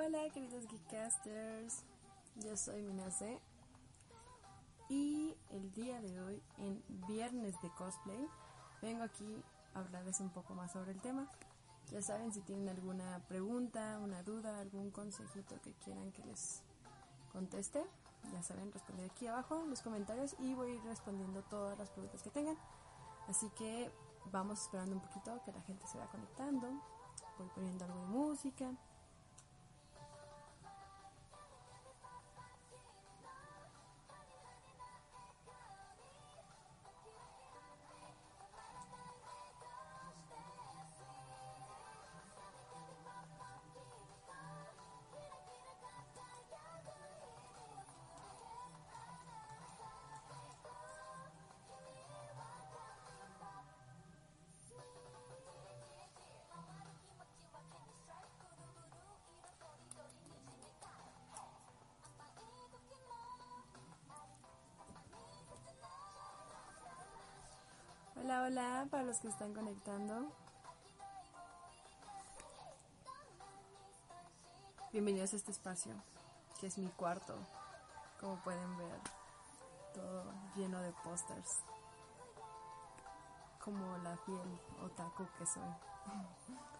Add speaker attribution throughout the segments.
Speaker 1: Hola queridos Geekcasters, yo soy Minase y el día de hoy en Viernes de Cosplay vengo aquí a hablarles un poco más sobre el tema. Ya saben si tienen alguna pregunta, una duda, algún consejito que quieran que les conteste, ya saben responder aquí abajo en los comentarios y voy a ir respondiendo todas las preguntas que tengan. Así que vamos esperando un poquito que la gente se vaya conectando. Voy poniendo algo de música. Hola, para los que están conectando. Bienvenidos a este espacio, que es mi cuarto. Como pueden ver, todo lleno de pósters. Como la fiel otaku que soy.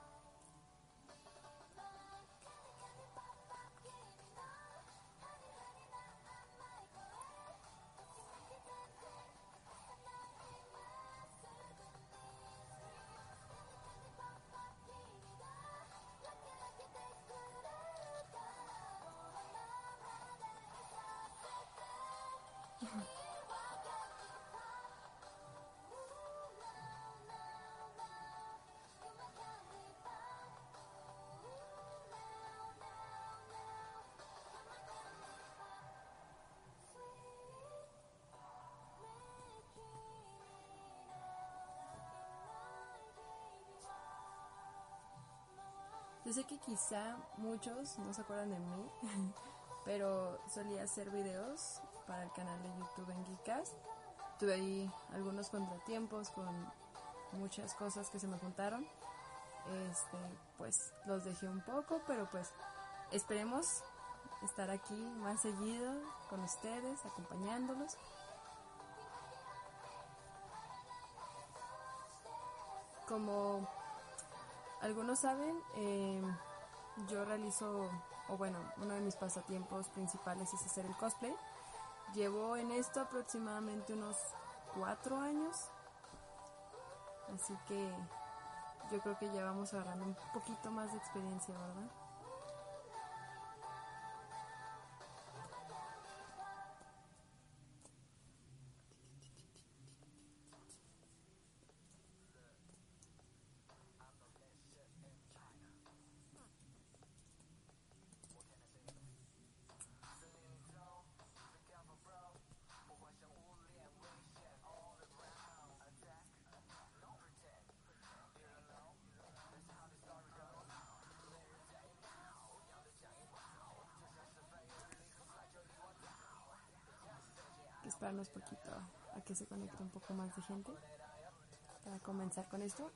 Speaker 1: Yo sé que quizá muchos no se acuerdan de mí, pero solía hacer videos para el canal de YouTube en Geekcast. Tuve ahí algunos contratiempos con muchas cosas que se me juntaron. Este, pues los dejé un poco, pero pues esperemos estar aquí más seguido con ustedes, acompañándolos. Como algunos saben, eh, yo realizo, o bueno, uno de mis pasatiempos principales es hacer el cosplay. Llevo en esto aproximadamente unos cuatro años. Así que yo creo que ya vamos agarrando un poquito más de experiencia, ¿verdad? Esperarnos poquito a que se conecte un poco más de gente para comenzar con esto.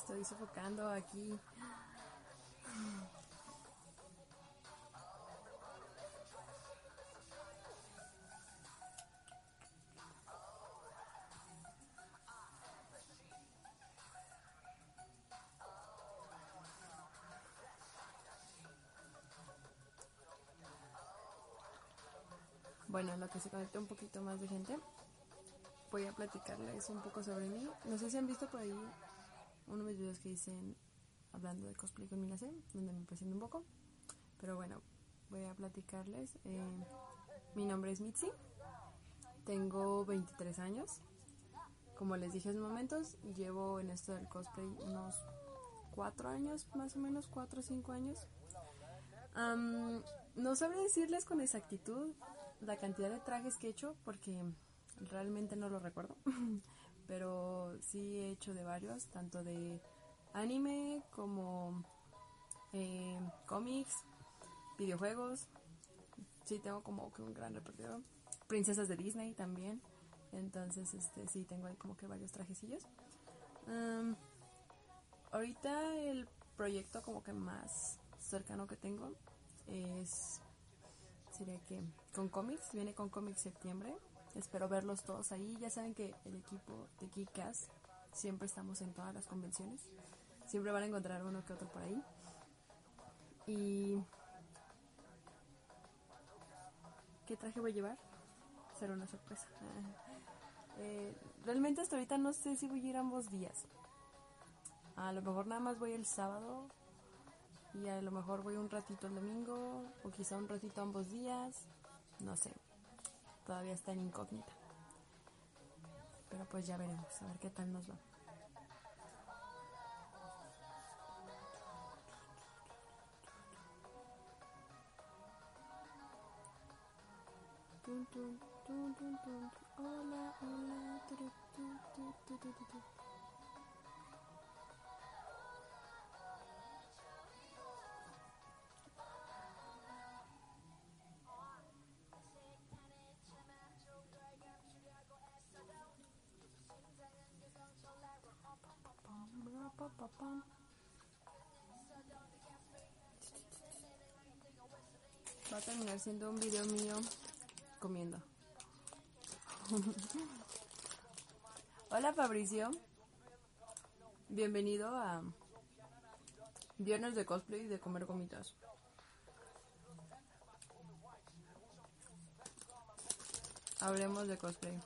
Speaker 1: Estoy sofocando aquí. Bueno, lo que se conecta un poquito más de gente, voy a platicarles un poco sobre mí. No sé si han visto por ahí uno de mis videos que dicen hablando de cosplay con Mina C, donde me presento un poco. Pero bueno, voy a platicarles. Eh, mi nombre es Mitzi, tengo 23 años. Como les dije hace momentos, llevo en esto del cosplay unos 4 años, más o menos 4 o 5 años. no sabré decirles con exactitud la cantidad de trajes que he hecho porque realmente no lo recuerdo. Pero sí he hecho de varios, tanto de anime como eh, cómics, videojuegos. Sí, tengo como que un gran repertorio. Princesas de Disney también. Entonces, este, sí, tengo ahí como que varios trajecillos. ahorita el proyecto como que más cercano que tengo es sería que con cómics, viene con cómics septiembre. Espero verlos todos ahí. Ya saben que el equipo de Geekas siempre estamos en todas las convenciones. Siempre van a encontrar uno que otro por ahí. Y ¿qué traje voy a llevar? Será una sorpresa. Eh, realmente hasta ahorita no sé si voy a ir ambos días. A lo mejor nada más voy el sábado y a lo mejor voy un ratito el domingo o quizá un ratito ambos días, no sé, todavía está en incógnita. Pero pues ya veremos, a ver qué tal nos va. Va a terminar siendo un video mío comiendo. Hola Fabricio. Bienvenido a Viernes de cosplay y de comer gomitas. Hablemos de cosplay.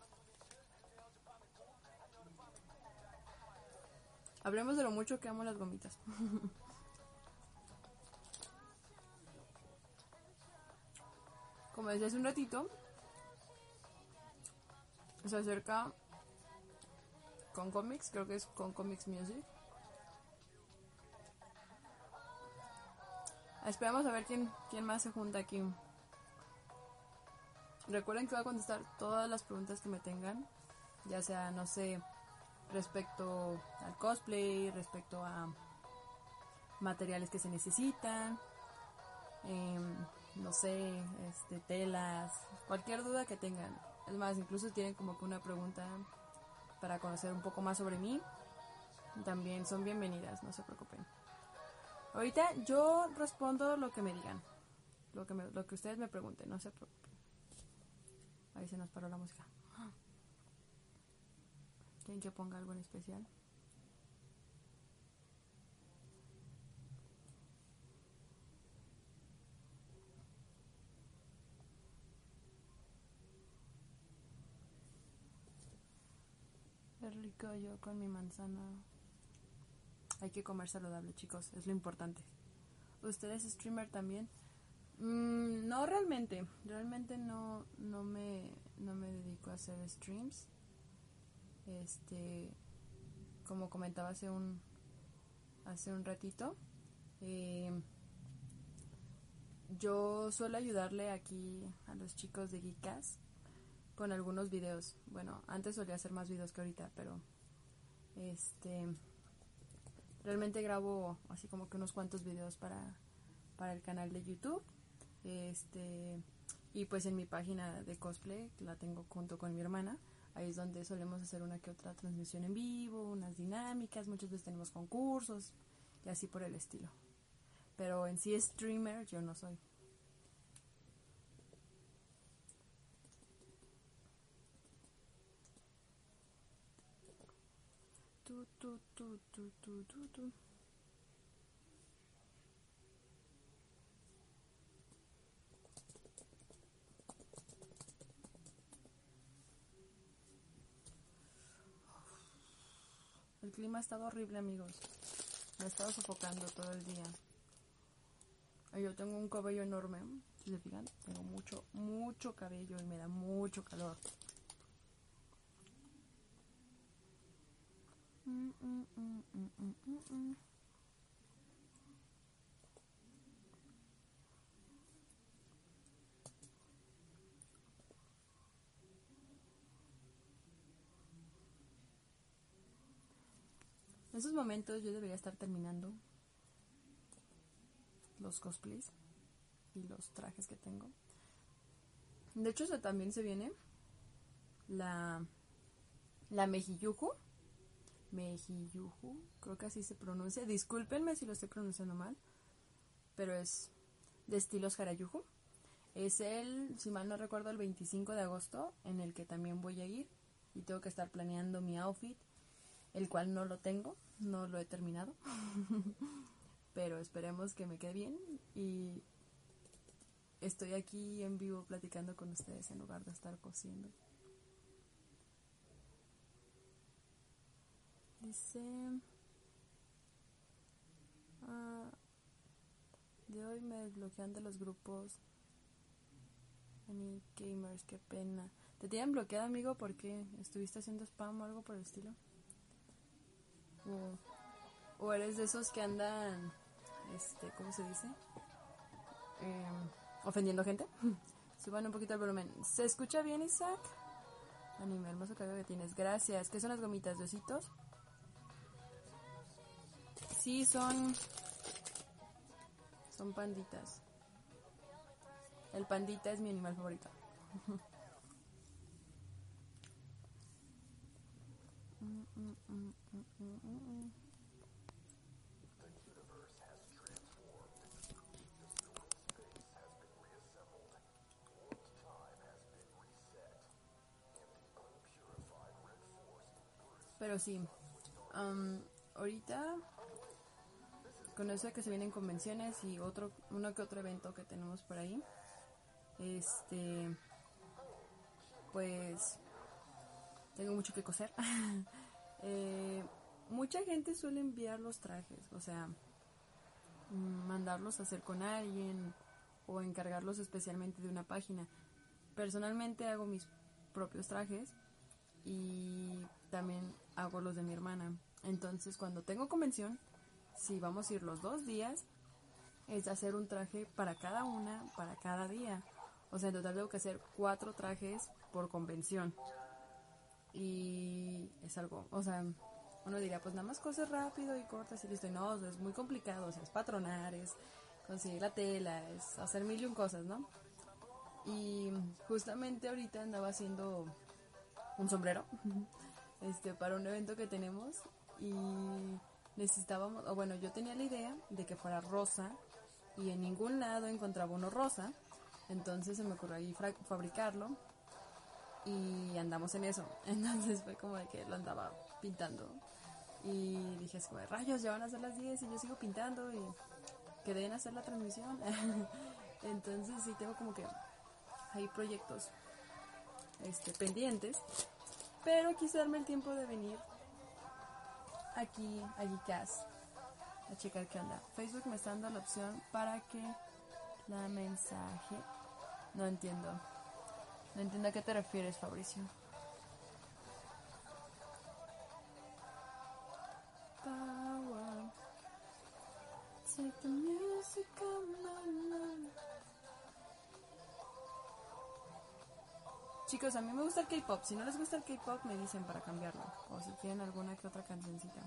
Speaker 1: Hablemos de lo mucho que amo las gomitas. Como decía hace un ratito, se acerca con cómics, creo que es con Comics Music. Esperamos a ver quién, quién más se junta aquí. Recuerden que voy a contestar todas las preguntas que me tengan, ya sea, no sé, respecto al cosplay, respecto a materiales que se necesitan, em, no sé, este, telas, cualquier duda que tengan. Es más, incluso tienen como que una pregunta para conocer un poco más sobre mí. También son bienvenidas, no se preocupen. Ahorita yo respondo lo que me digan, lo que, lo que ustedes me pregunten, no se preocupen. Ahí se nos paró la música. ¿Quieren que ponga algo en especial? Es rico yo con mi manzana. Hay que comer saludable, chicos, es lo importante. ¿Ustedes streamer también? Mm, no realmente, realmente no, no, me, no me dedico a hacer streams. Este, como comentaba hace un, hace un ratito, eh, yo suelo ayudarle aquí a los chicos de Geekas con algunos videos. Bueno, antes solía hacer más videos que ahorita, pero este realmente grabo así como que unos cuantos videos para, para el canal de YouTube. Este y pues en mi página de cosplay, la tengo junto con mi hermana, Ahí es donde solemos hacer una que otra transmisión en vivo, unas dinámicas, muchas veces tenemos concursos y así por el estilo. Pero en sí streamer yo no soy tu, tu, tu, tu. El clima ha estado horrible, amigos. Me ha estado sofocando todo el día. Yo tengo un cabello enorme. Si se fijan, tengo mucho, mucho cabello y me da mucho calor. Mm, mm, mm, En esos momentos yo debería estar terminando los cosplays y los trajes que tengo. De hecho, también se viene la, la Mejiyuju. Mejiyuju, creo que así se pronuncia. Discúlpenme si lo estoy pronunciando mal, pero es de estilos Harayuju. Es el, si mal no recuerdo, el 25 de agosto, en el que también voy a ir y tengo que estar planeando mi outfit, el cual no lo tengo, no lo he terminado. Pero esperemos que me quede bien y estoy aquí en vivo platicando con ustedes en lugar de estar cosiendo. Dice... Ah, de hoy me desbloquean de los grupos. Gamers, qué pena. ¿Te tienen bloqueado, amigo, porque estuviste haciendo spam o algo por el estilo? O, eres de esos que andan, este, ¿cómo se dice? Em, ofendiendo gente. Suban un poquito el volumen. ¿Se escucha bien, Isaac? Anime, hermoso cabello que tienes. Gracias. ¿Qué son las gomitas de? Sí, son... Son panditas. El pandita es mi animal favorito. Pero sí, ahorita con eso de que se vienen convenciones y otro uno que otro evento que tenemos por ahí, este, pues tengo mucho que coser. Eh, mucha gente suele enviar los trajes, o sea, mandarlos a hacer con alguien o encargarlos especialmente de una página. Personalmente hago mis propios trajes y también hago los de mi hermana. Entonces, cuando tengo convención, si vamos a ir los dos días, es hacer un traje para cada una, para cada día. O sea, en total tengo que hacer cuatro trajes por convención y es algo, o sea, uno diría, pues nada más cosas rápido y cortas y listo. Y no, es muy complicado, o sea, es patronar, es conseguir la tela, es hacer mil y un cosas, ¿no? Y justamente ahorita andaba haciendo un sombrero este para un evento que tenemos y necesitábamos, o bueno, yo tenía la idea de que fuera rosa y en ningún lado encontraba uno rosa, entonces se me ocurrió ahí fabricarlo y andamos en eso. Entonces fue como de que lo andaba pintando. Y dije, es como de rayos, ya van a ser las 10 y yo sigo pintando y quedé en hacer la transmisión. Entonces sí tengo como que hay proyectos este, pendientes. Pero quise darme el tiempo de venir aquí a Geekas a checar qué onda. Facebook me está dando la opción para que la mensaje... No entiendo. No entiendo a qué te refieres, Fabricio. Chicos, a mí me gusta el K-pop. Si no les gusta el K-pop, me dicen para cambiarlo. O si quieren alguna que otra cancioncita.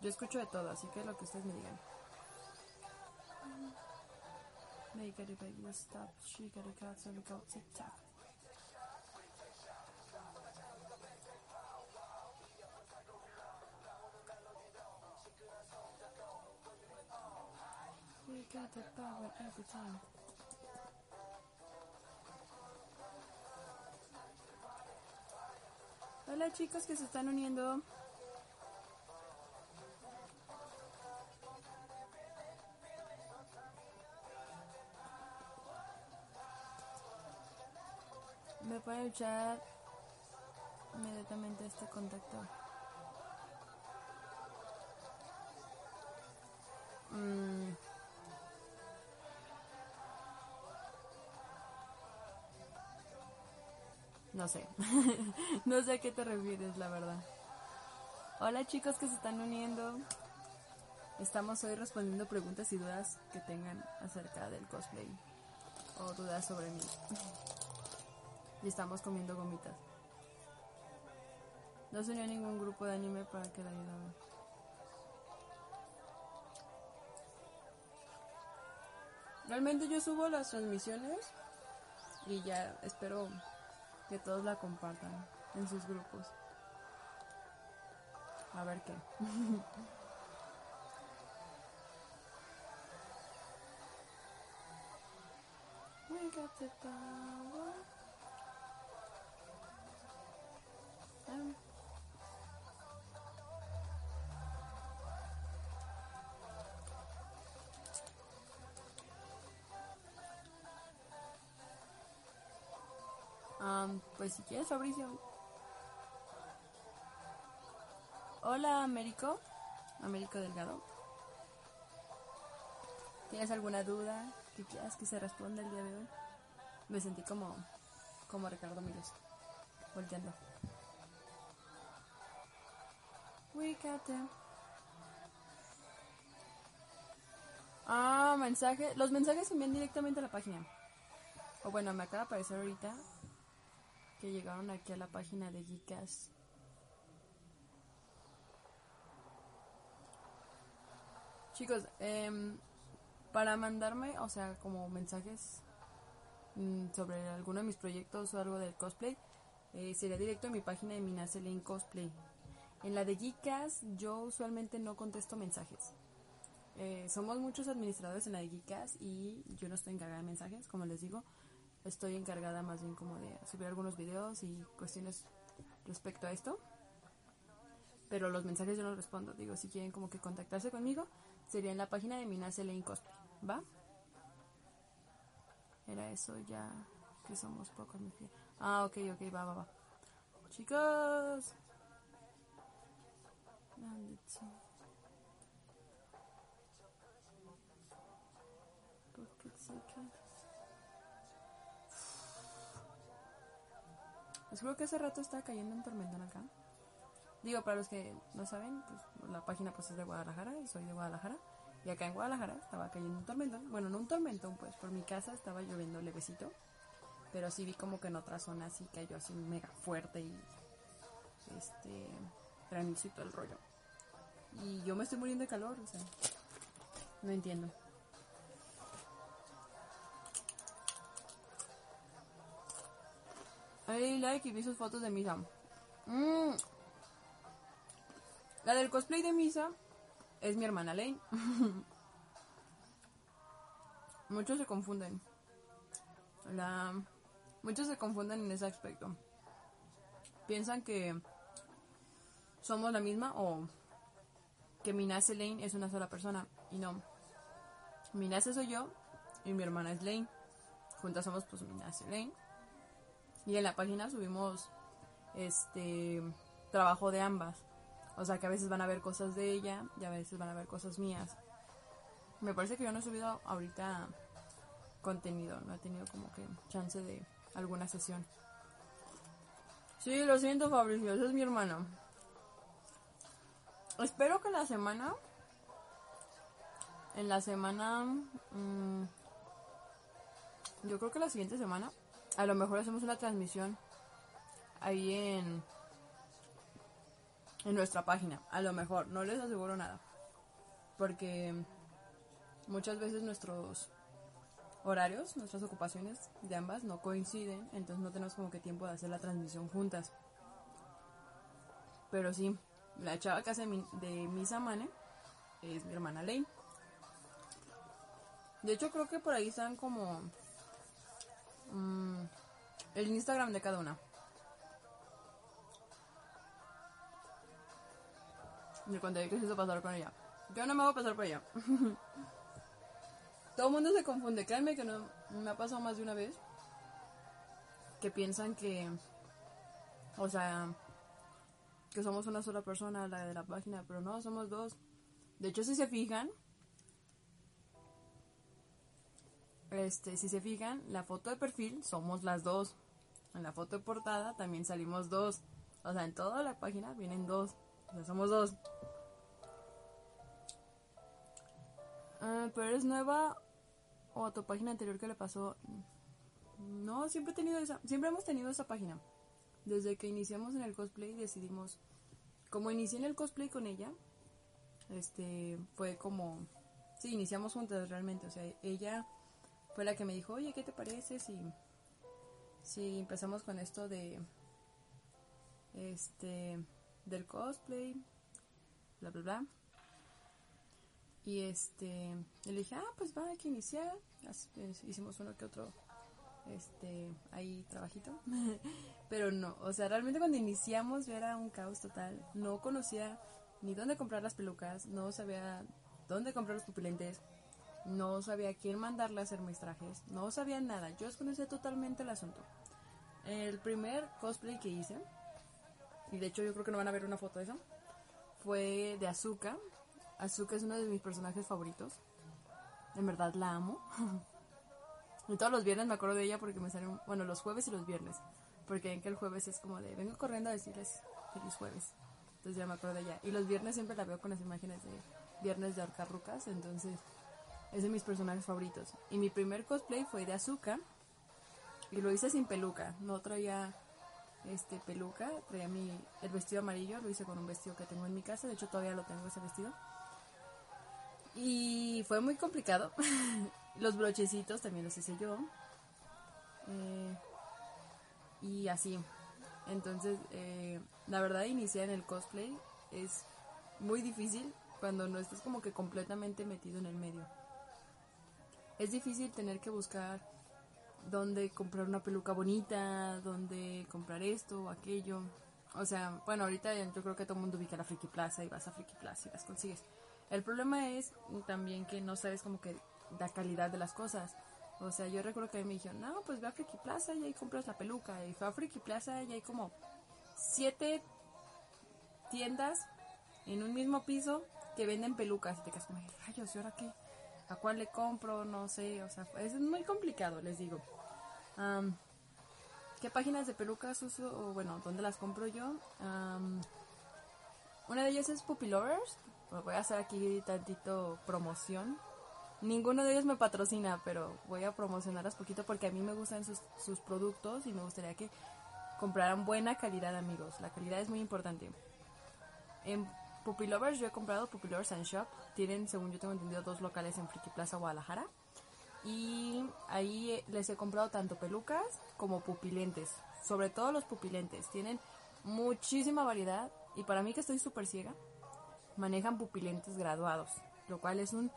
Speaker 1: Yo escucho de todo, así que lo que ustedes me digan. May gotta make messed up, she gotta cut and tap. We got the power every time. Hola chicos que se están uniendo. Me pueden echar inmediatamente este contacto. Mm. No sé. no sé a qué te refieres, la verdad. Hola chicos que se están uniendo. Estamos hoy respondiendo preguntas y dudas que tengan acerca del cosplay. O dudas sobre mí. y estamos comiendo gomitas. No se unió ningún grupo de anime para que la ayudaran. Realmente yo subo las transmisiones y ya espero que todos la compartan en sus grupos. A ver qué. Um, pues si quieres, Fabricio. Hola, Américo. Américo Delgado. ¿Tienes alguna duda que quieras que se responda el día de hoy? Me sentí como, como Ricardo Míguez, volteando. Ah, mensaje. Los mensajes se envían directamente a la página. O bueno, me acaba de aparecer ahorita que llegaron aquí a la página de Geekas. Chicos, em, para mandarme, o sea, como mensajes mm, sobre alguno de mis proyectos o algo del cosplay, eh, sería directo a mi página de Minaselin Cosplay. En la de Geekas yo usualmente no contesto mensajes. Eh, somos muchos administradores en la de Geekas y yo no estoy encargada de mensajes, como les digo. Estoy encargada más bien como de subir algunos videos y cuestiones respecto a esto. Pero los mensajes yo no los respondo. Digo, si quieren como que contactarse conmigo, sería en la página de Minase Lane Cosplay. ¿Va? Era eso ya que somos pocos. Ah, ok, ok, va, va, va. Chicos. Les juro que hace rato estaba cayendo un tormentón acá. Digo, para los que no saben, pues la página pues es de Guadalajara y soy de Guadalajara. Y acá en Guadalajara estaba cayendo un tormentón. Bueno, no un tormentón, pues por mi casa estaba lloviendo levecito. Pero sí vi como que en otra zona sí cayó así mega fuerte y este granizo y todo el rollo. Y yo me estoy muriendo de calor, o sea, no entiendo. Ahí like y vi sus fotos de Misa. Mm. La del cosplay de Misa es mi hermana Lane. Muchos se confunden. La... Muchos se confunden en ese aspecto. Piensan que somos la misma o que Minase Lane es una sola persona. Y no. Minase soy yo y mi hermana es Lane. Juntas somos pues Minase Lane. Y en la página subimos este trabajo de ambas. O sea que a veces van a ver cosas de ella y a veces van a ver cosas mías. Me parece que yo no he subido ahorita contenido, no he tenido como que chance de alguna sesión. Sí, lo siento Fabricio, esa es mi hermana. Espero que la semana, en la semana, mm, yo creo que la siguiente semana, a lo mejor hacemos una transmisión ahí en en nuestra página. A lo mejor, no les aseguro nada. Porque muchas veces nuestros horarios, nuestras ocupaciones de ambas no coinciden, entonces no tenemos como que tiempo de hacer la transmisión juntas. Pero sí, la chava que hace de Misa Mane es mi hermana Lane. De hecho, creo que por ahí están como mm, el Instagram de cada una. Me conté que se hizo pasar con ella. Yo no me voy a pasar por ella. Todo el mundo se confunde. Créanme que no me ha pasado más de una vez. Que piensan que. O sea. Que somos una sola persona, la de la página. Pero no, somos dos. De hecho, si se fijan. Este, si se fijan, la foto de perfil somos las dos. En la foto de portada también salimos dos. O sea, en toda la página vienen dos. O sea, somos dos. Ah, pero eres nueva o a tu página anterior que le pasó. No, siempre he tenido esa, siempre hemos tenido esa página. Desde que iniciamos en el cosplay decidimos, como inicié en el cosplay con ella, este, fue como, sí, iniciamos juntas realmente, o sea, ella fue la que me dijo, oye, ¿qué te parece si, si empezamos con esto de, este, del cosplay, bla, bla, bla. Y este, le dije, ah, pues va, hay que iniciar. Hicimos uno que otro, este, ahí trabajito. Pero no, o sea, realmente cuando iniciamos era un caos total. No conocía ni dónde comprar las pelucas, no sabía dónde comprar los pupilentes, no sabía quién mandarle a hacer mis trajes, no sabía nada. Yo desconocía totalmente el asunto. El primer cosplay que hice, y de hecho yo creo que no van a ver una foto de eso, fue de Azúcar Azuka es uno de mis personajes favoritos. En verdad la amo. y todos los viernes me acuerdo de ella porque me salen, bueno, los jueves y los viernes. Porque en que el jueves es como de, vengo corriendo a decirles feliz jueves. Entonces ya me acuerdo de ella. Y los viernes siempre la veo con las imágenes de viernes de Arcarrucas. Entonces es de mis personajes favoritos. Y mi primer cosplay fue de Azuka. Y lo hice sin peluca. No traía este peluca. Traía mi, el vestido amarillo. Lo hice con un vestido que tengo en mi casa. De hecho todavía lo tengo ese vestido. Y fue muy complicado. los brochecitos también los hice yo. Eh, y así. Entonces, eh, la verdad, iniciar en el cosplay es muy difícil cuando no estás como que completamente metido en el medio. Es difícil tener que buscar dónde comprar una peluca bonita, dónde comprar esto o aquello. O sea, bueno, ahorita yo creo que todo el mundo ubica la Friki Plaza y vas a Friki Plaza y las consigues. El problema es también que no sabes como que la calidad de las cosas. O sea, yo recuerdo que a mí me dijeron, no, pues ve a Friki Plaza y ahí compras la peluca. Y fue a Friki Plaza y hay como siete tiendas en un mismo piso que venden pelucas. Y te quedas como, rayos, ¿y ahora qué? ¿A cuál le compro? No sé, o sea, es muy complicado, les digo. ¿Qué páginas de pelucas uso? O bueno, ¿dónde las compro yo? una de ellas es Puppy Lovers, voy a hacer aquí tantito promoción. Ninguno de ellos me patrocina, pero voy a promocionarlas poquito porque a mí me gustan sus, productos y me gustaría que compraran buena calidad, amigos. La calidad es muy importante. En Puppy Lovers yo he comprado Puppy Lovers and Shop. Tienen, según yo tengo entendido, dos locales en Friki Plaza, Guadalajara. Y ahí les he comprado tanto pelucas como pupilentes. Sobre todo los pupilentes. Tienen muchísima variedad. Y para mí que estoy súper ciega, manejan pupilentes graduados, lo cual es un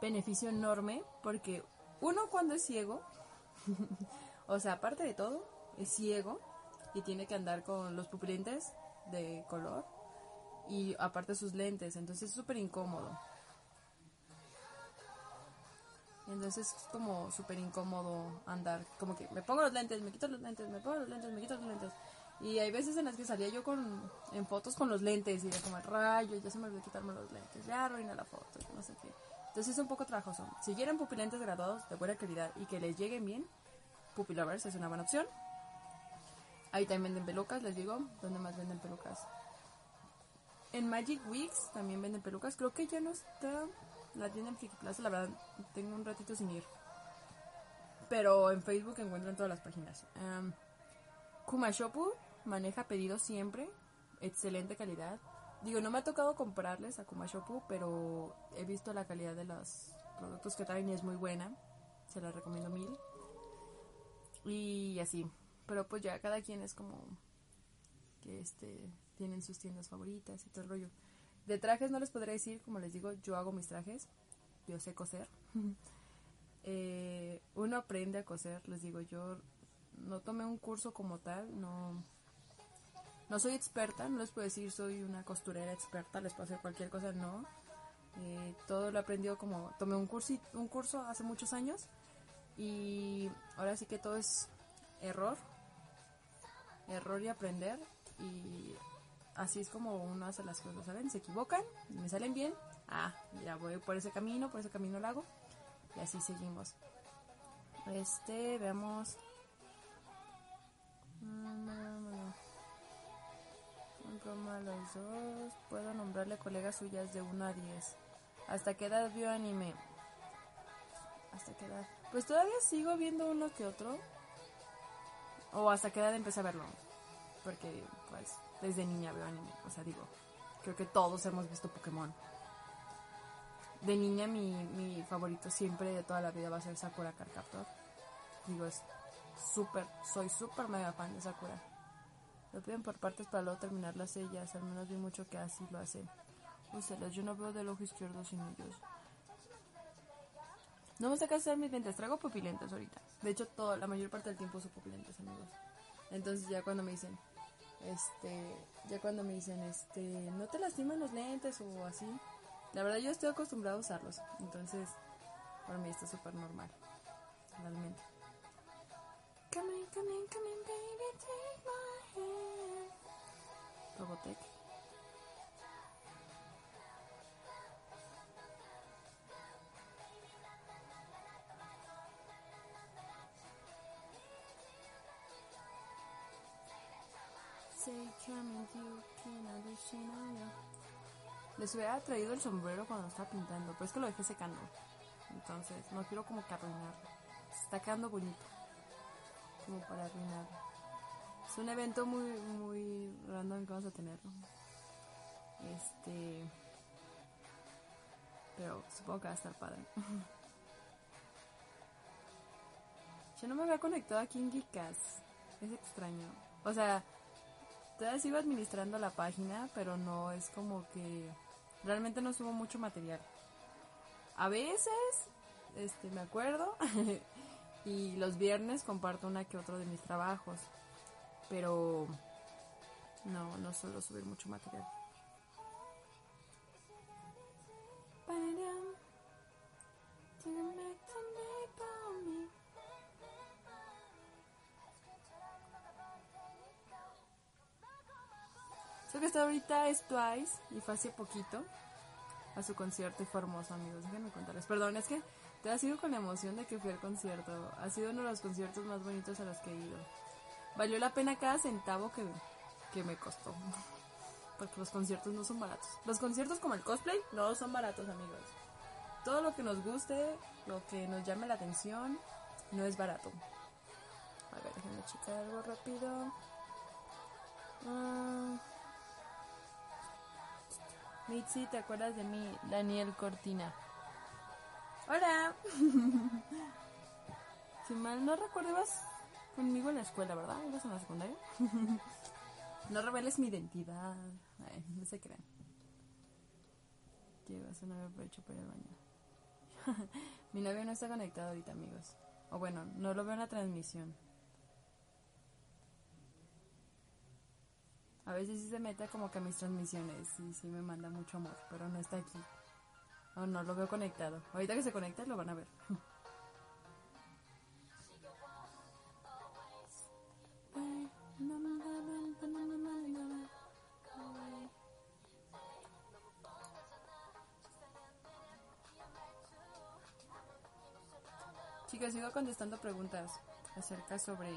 Speaker 1: beneficio enorme porque uno cuando es ciego, o sea, aparte de todo, es ciego y tiene que andar con los pupilentes de color y aparte sus lentes, entonces es súper incómodo. Entonces es como súper incómodo andar, como que me pongo los lentes, me quito los lentes, me pongo los lentes, me quito los lentes. Y hay veces en las que salía yo con, en fotos con los lentes y de como rayo, ya se me olvidó quitarme los lentes, ya arruina la foto, no sé qué. Entonces es un poco trabajoso. Si quieren pupilentes graduados de buena calidad y que les lleguen bien, Pupilovers es una buena opción. Ahí también venden pelucas, les digo, ¿dónde más venden pelucas? En Magic Weeks también venden pelucas. Creo que ya no está la tienda en Friki Plaza, la verdad, tengo un ratito sin ir. Pero en Facebook encuentran todas las páginas. Um, Kumashopu maneja pedidos siempre, excelente calidad. Digo, no me ha tocado comprarles a Kumashopu, pero he visto la calidad de los productos que traen y es muy buena. Se la recomiendo mil. Y así. Pero pues ya cada quien es como que este tienen sus tiendas favoritas y todo el rollo. De trajes no les podré decir, como les digo, yo hago mis trajes. yo sé coser. Eh, uno aprende a coser, les digo, yo no tomé un curso como tal, no, no soy experta, no les puedo decir soy una costurera experta, les puedo hacer cualquier cosa, no. Eh, todo lo he aprendido como, tomé un un curso hace muchos años y ahora sí que todo es error, error y aprender y así es como uno hace las cosas, ¿saben? Se equivocan, me salen bien, ah, ya voy por ese camino, por ese camino lo hago y así seguimos. Este, veamos. Los dos. Puedo nombrarle colegas suyas de 1 a 10. ¿Hasta qué edad vio anime? ¿Hasta qué edad? Pues todavía sigo viendo uno que otro. O hasta qué edad empecé a verlo. Porque, pues, desde niña veo anime. O sea, digo, creo que todos hemos visto Pokémon de niña mi, mi favorito siempre de toda la vida va a ser Sakura Carcaptor. Digo, es súper, soy súper mega fan de Sakura. Lo piden por partes para luego terminar las sellas, al menos vi mucho que así lo hacen. Úselas, yo no veo del ojo izquierdo sin ellos. No me gusta hacer mis lentes, traigo pupilentes ahorita. De hecho, todo, la mayor parte del tiempo uso pupilentes, amigos. Entonces ya cuando me dicen, este, ya cuando me dicen, este, no te lastiman los lentes o así, la verdad yo estoy acostumbrado a usarlos, entonces para mí esto es súper normal, realmente. Come in, come in, come in, Robotech. Les hubiera traído el sombrero cuando estaba pintando, pero es que lo dejé secando. Entonces, no quiero como que arruinarlo. está quedando bonito. Como para arruinarlo. Es un evento muy, muy random que vamos a tener. Este. Pero supongo que va a estar padre. Yo no me había conectado aquí en Geekas. Es extraño. O sea, todavía sigo administrando la página, pero no es como que Realmente no subo mucho material. A veces, este, me acuerdo, y los viernes comparto una que otro de mis trabajos, pero no, no suelo subir mucho material. Lo que está ahorita es Twice y fue hace poquito a su concierto y fue hermoso, amigos. Déjenme contarles. Perdón, es que te ha sido con la emoción de que fui al concierto. Ha sido uno de los conciertos más bonitos a los que he ido. Valió la pena cada centavo que, que me costó. Porque los conciertos no son baratos. Los conciertos como el cosplay no son baratos, amigos. Todo lo que nos guste, lo que nos llame la atención, no es barato. A ver, déjenme checar algo rápido. Ah... Mitzi, ¿te acuerdas de mí? Daniel Cortina. Hola. si mal no recuerdo, conmigo en la escuela, ¿verdad? ¿Ibas en la secundaria? no reveles mi identidad. Ay, no se crean. Llevas una vez hecho por el baño. mi novio no está conectado ahorita, amigos. O bueno, no lo veo en la transmisión. A veces sí se mete como que a mis transmisiones y sí me manda mucho amor, pero no está aquí. O no lo veo conectado. Ahorita que se conecte lo van a ver. Chicos, sigo contestando preguntas acerca sobre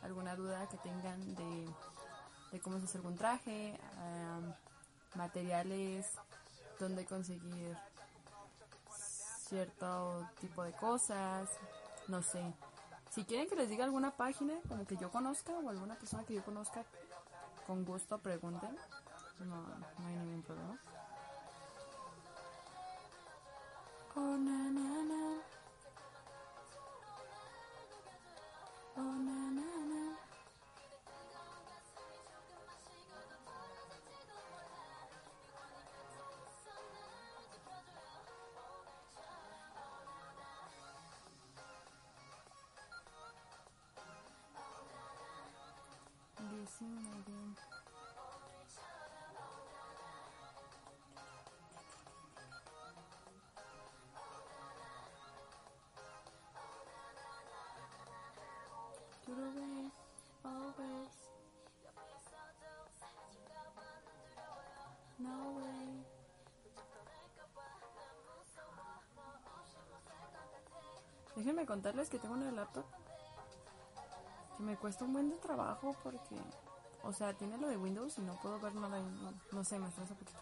Speaker 1: alguna duda que tengan de cómo se hace algún traje, materiales, dónde conseguir cierto tipo de cosas, no sé. Si quieren que les diga alguna página, como que yo conozca, o alguna persona que yo conozca, con gusto pregunten. No, hay ningún problema. Oh. Oh, na, na. No Déjenme contarles que tengo una laptop que me cuesta un buen de trabajo porque, o sea, tiene lo de Windows y no puedo ver nada. No, no sé, me estresa poquito.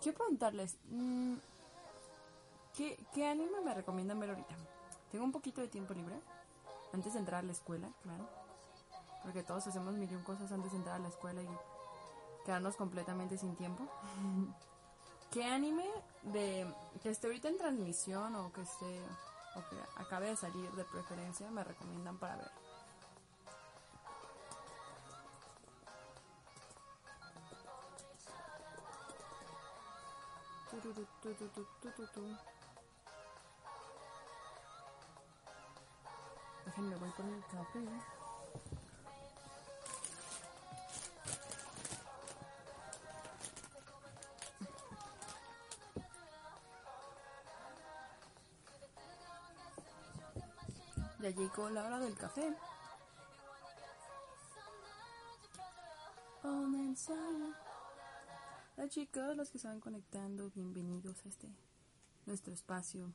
Speaker 1: Quiero preguntarles, mm, ¿qué, ¿qué anime me recomiendan ver ahorita? Tengo un poquito de tiempo libre, antes de entrar a la escuela, claro. Porque todos hacemos mil y un cosas antes de entrar a la escuela y quedarnos completamente sin tiempo. ¿Qué anime de que esté ahorita en transmisión o que esté o que acabe de salir de preferencia me recomiendan para ver? Déjenme voy por el café. Ya llegó la hora del café. Hola chicos, los que se van conectando, bienvenidos a este nuestro espacio.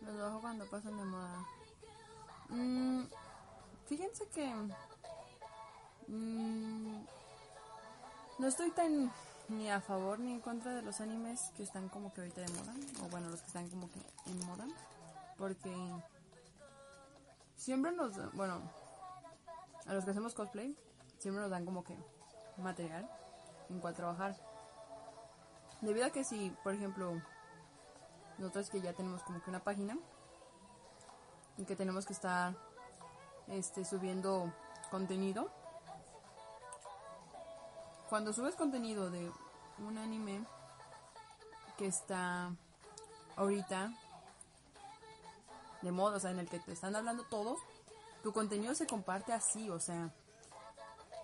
Speaker 1: Los bajo cuando pasan de moda. Mm, fíjense que mm, no estoy tan ni a favor ni en contra de los animes que están como que ahorita de moda, o bueno, los que están como que en moda, porque siempre nos, bueno, a los que hacemos cosplay, siempre nos dan como que material en cual trabajar. Debido a que si, por ejemplo, nosotros que ya tenemos como que una página, en que tenemos que estar este, subiendo contenido, cuando subes contenido de un anime que está ahorita de moda, o sea, en el que te están hablando todos, tu contenido se comparte así, o sea,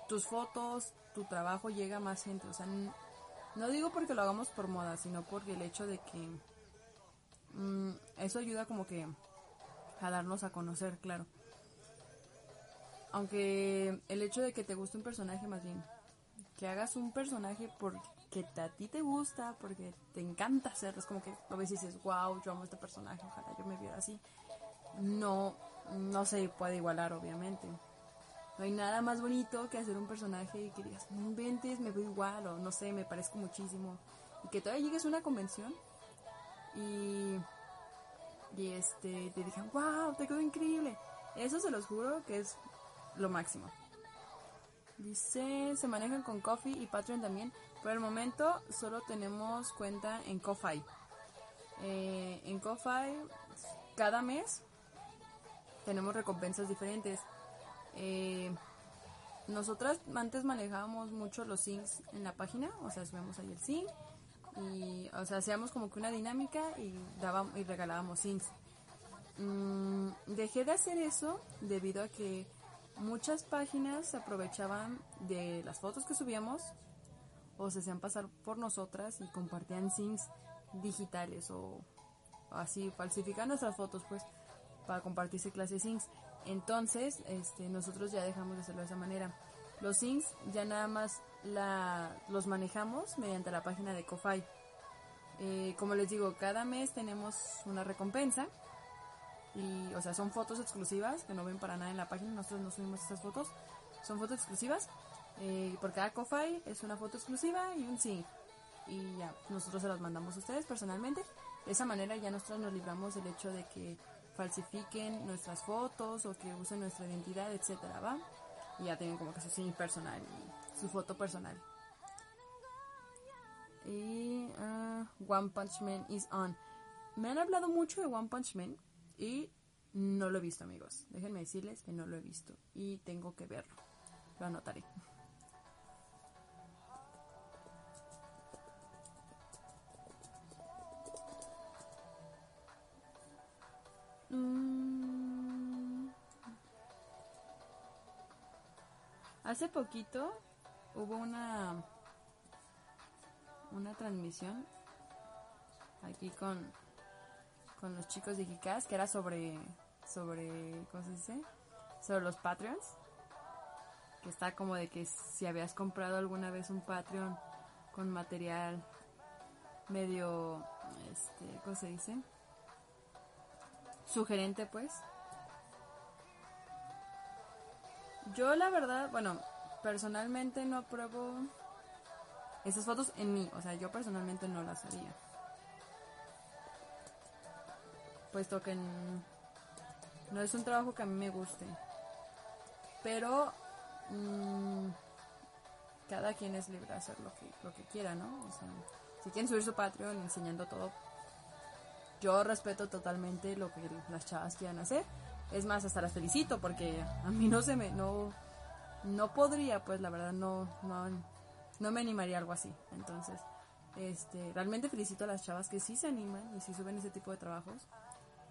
Speaker 1: tus fotos, tu trabajo llega a más gente, o sea, no digo porque lo hagamos por moda, sino porque el hecho de que mm, eso ayuda como que a darnos a conocer, claro. Aunque el hecho de que te guste un personaje más bien que hagas un personaje porque a ti te gusta, porque te encanta hacerlo. Es como que a veces dices, wow, yo amo este personaje, ojalá yo me viera así. No, no se puede igualar, obviamente. No hay nada más bonito que hacer un personaje y que digas, no inventes, me veo igual, o no sé, me parezco muchísimo. Y que todavía llegues a una convención y, y este, te digan, wow, te quedó increíble. Eso se los juro que es lo máximo. Dice, se manejan con Coffee y Patreon también. Por el momento solo tenemos cuenta en Ko-Fi. Eh, en Ko-Fi cada mes tenemos recompensas diferentes. Eh, nosotras antes manejábamos mucho los syncs en la página, o sea, subíamos ahí el sync y, o sea, hacíamos como que una dinámica y dábamos y regalábamos syncs. Mm, dejé de hacer eso debido a que muchas páginas se aprovechaban de las fotos que subíamos o se hacían pasar por nosotras y compartían syncs digitales o así falsifican nuestras fotos pues para compartirse clase de syncs. Entonces, este, nosotros ya dejamos de hacerlo de esa manera. Los syncs ya nada más la, los manejamos mediante la página de Ko-Fi. Eh, como les digo, cada mes tenemos una recompensa y, o sea, son fotos exclusivas que no ven para nada en la página. Nosotros no subimos esas fotos. Son fotos exclusivas. Eh, por cada CoFi es una foto exclusiva y un sí. Y ya, nosotros se las mandamos a ustedes personalmente. De esa manera ya nosotros nos libramos del hecho de que falsifiquen nuestras fotos o que usen nuestra identidad, etcétera, ¿va? Y ya tienen como que su sim personal su foto personal. Y uh, One Punch Man is on. Me han hablado mucho de One Punch Man y no lo he visto, amigos. Déjenme decirles que no lo he visto y tengo que verlo. Lo anotaré. Mm. Hace poquito hubo una una transmisión aquí con con los chicos de Kikaz que era sobre sobre ¿cómo se dice? sobre los Patreons que está como de que si habías comprado alguna vez un Patreon con material medio este ¿cómo se dice? sugerente pues yo la verdad bueno personalmente no apruebo esas fotos en mí. O sea, yo personalmente no las haría. Puesto que no es un trabajo que a mí me guste. Pero mm, cada quien es libre de hacer lo que, lo que quiera, ¿no? Si quieren subir su Patreon enseñando todo, yo respeto totalmente lo que las chavas quieran hacer. Es más, hasta las felicito porque a mí no se me, no, no podría, pues la verdad no, no, no me animaría a algo así. Entonces, este, realmente felicito a las chavas que sí se animan y sí suben ese tipo de trabajos.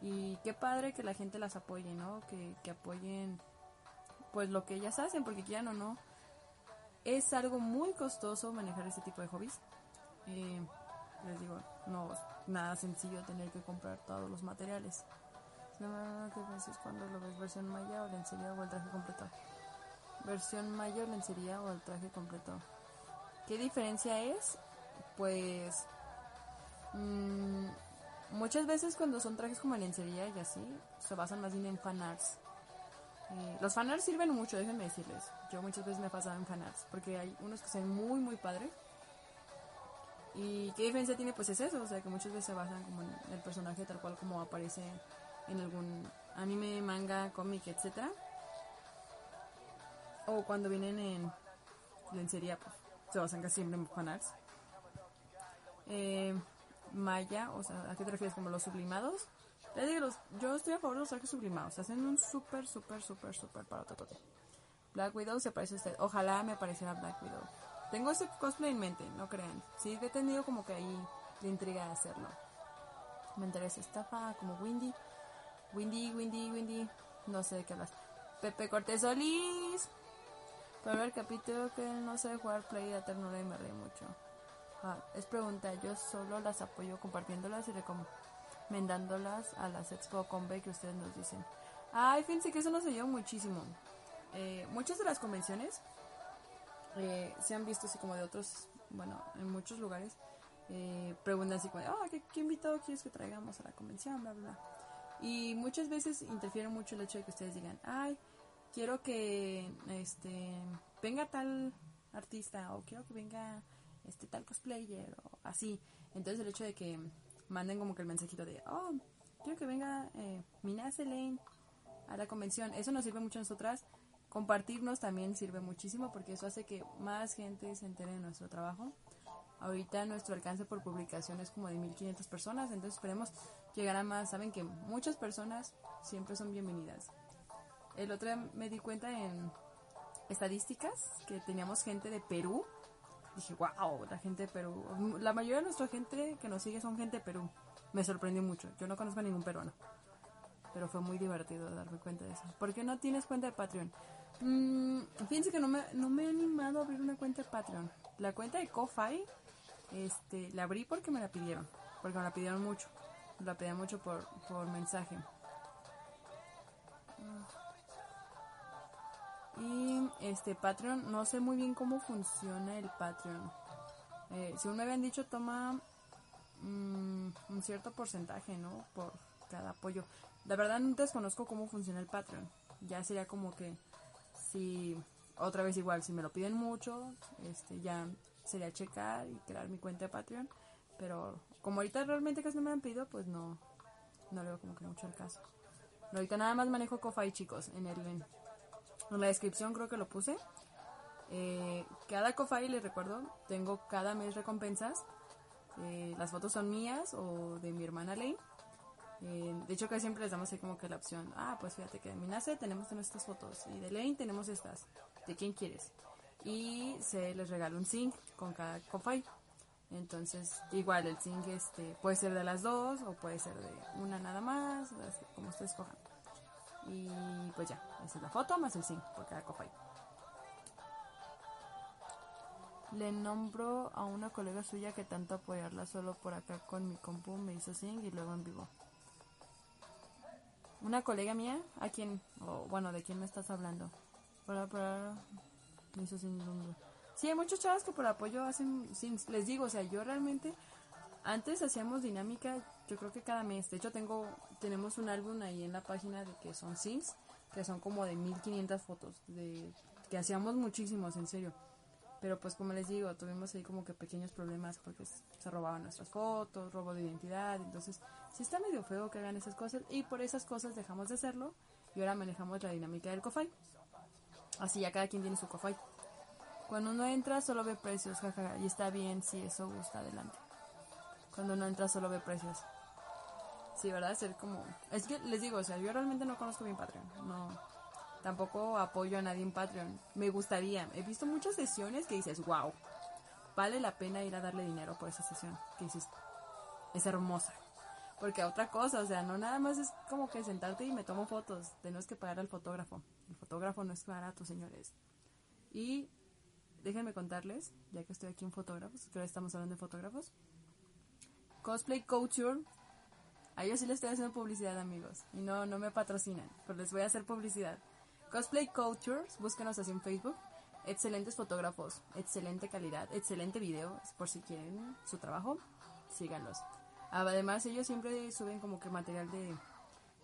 Speaker 1: Y qué padre que la gente las apoye, ¿no? Que, que apoyen pues lo que ellas hacen, porque quieran o no, es algo muy costoso manejar ese tipo de hobbies. Eh, les digo, no nada sencillo tener que comprar todos los materiales. No, ¿qué es cuando lo ves versión maya o lencería o el traje completo? versión mayor, lencería o el traje completo. ¿Qué diferencia es? Pues mmm, muchas veces cuando son trajes como lencería y así, se basan más bien en fanarts. Eh, los fanarts sirven mucho, déjenme decirles. Yo muchas veces me he pasado en fanarts porque hay unos que son muy, muy padres. ¿Y qué diferencia tiene? Pues es eso, o sea que muchas veces se basan como en el personaje tal cual como aparece en algún anime, manga, cómic, etcétera o cuando vienen en lencería, pues se basan casi siempre en fanarts. Eh, Maya, o sea, ¿a qué te refieres? Como los sublimados. digo, yo estoy a favor de los trajes sublimados. Hacen un súper, súper, súper, súper parototote. Black Widow se parece a usted. Ojalá me pareciera Black Widow. Tengo ese cosplay en mente, no crean. Sí, he tenido como que ahí la intriga de hacerlo. Me interesa estafa como Windy. Windy, Windy, Windy. No sé de qué hablas. Pepe Cortés Solís. Pero el capítulo que no sé jugar Play de ternura y me reí mucho. Es pregunta, yo solo las apoyo compartiéndolas y recomendándolas a las Expo Conve que ustedes nos dicen. Ay, fíjense que eso nos ayudó muchísimo. Eh, muchas de las convenciones eh, se han visto así como de otros, bueno, en muchos lugares. Eh, preguntan así como, ah, ¿qué, ¿qué, invitado quieres que traigamos a la convención? Bla, bla, bla. Y muchas veces interfiere mucho el hecho de que ustedes digan, ay, quiero que este venga tal artista o quiero que venga este tal cosplayer o así. Entonces el hecho de que manden como que el mensajito de, oh, quiero que venga eh, Mina Selene a la convención, eso nos sirve mucho a nosotras. Compartirnos también sirve muchísimo porque eso hace que más gente se entere de nuestro trabajo. Ahorita nuestro alcance por publicación es como de 1500 personas, entonces esperemos llegar a más. Saben que muchas personas siempre son bienvenidas. El otro día me di cuenta en estadísticas que teníamos gente de Perú. Dije, wow, la gente de Perú. La mayoría de nuestra gente que nos sigue son gente de Perú. Me sorprendió mucho. Yo no conozco a ningún peruano. Pero fue muy divertido darme cuenta de eso. ¿Por qué no tienes cuenta de Patreon? Mm, fíjense que no me, no me he animado a abrir una cuenta de Patreon. La cuenta de Ko-Fi, este, la abrí porque me la pidieron. Porque me la pidieron mucho. La pidieron mucho por, por mensaje. Y este Patreon, no sé muy bien cómo funciona el Patreon. Eh, según me habían dicho, toma mm, un cierto porcentaje, ¿no? Por cada apoyo. La verdad no desconozco cómo funciona el Patreon. Ya sería como que si otra vez igual, si me lo piden mucho, este ya sería checar y crear mi cuenta de Patreon. Pero como ahorita realmente casi no me han pedido, pues no, no le veo como que mucho el caso. Ahorita nada más manejo Ko-Fi, chicos. En, el, en la descripción creo que lo puse. Eh, cada Ko-Fi, les recuerdo, tengo cada mes recompensas. Eh, las fotos son mías o de mi hermana Lane. Eh, de hecho, que siempre les damos ahí como que la opción. Ah, pues fíjate que de Minace tenemos nuestras fotos. Y de Lane tenemos estas. ¿De quién quieres? Y se les regala un zinc con cada Ko-Fi. Entonces, igual el zinc este, puede ser de las dos o puede ser de una nada más, como ustedes cojan. Y pues ya, esa es la foto más el zinc por cada Ko-Fi. Le nombro a una colega suya que tanto apoyarla solo por acá con mi compu me hizo zinc y luego en vivo. Una colega mía, ¿a quién? O bueno, ¿de quién me estás hablando? Para, para, me hizo zinc Sí, hay muchos chavos que por apoyo hacen zinc. Les digo, o sea, yo realmente antes hacíamos dinámica, yo creo que cada mes. De hecho, tengo tenemos un álbum ahí en la página de que son syncs, que son como de 1500 fotos, de que hacíamos muchísimos, en serio. Pero pues como les digo, tuvimos ahí como que pequeños problemas porque se robaban nuestras fotos, robo de identidad, entonces sí está medio feo que hagan esas cosas y por esas cosas dejamos de hacerlo y ahora manejamos la dinámica del COFAI. Así ya cada quien tiene su COFAI. Cuando uno entra solo ve precios, jajaja, y está bien si eso gusta adelante. Cuando uno entra solo ve precios. Sí, ¿verdad? Ser como... Es que les digo, o sea, yo realmente no conozco bien Patreon. No, Tampoco apoyo a nadie en Patreon. Me gustaría. He visto muchas sesiones que dices, wow, vale la pena ir a darle dinero por esa sesión. Que dices, es hermosa. Porque otra cosa, o sea, no nada más es como que sentarte y me tomo fotos. Tenemos que pagar al fotógrafo. El fotógrafo no es barato, señores. Y déjenme contarles, ya que estoy aquí en fotógrafos, que ahora estamos hablando de fotógrafos. Cosplay Couture. A ellos sí les estoy haciendo publicidad, amigos. Y no, no me patrocinan, pero les voy a hacer publicidad. Cosplay Cultures, búsquenos así en Facebook. Excelentes fotógrafos, excelente calidad, excelente video, por si quieren su trabajo, síganlos. Además, ellos siempre suben como que material de,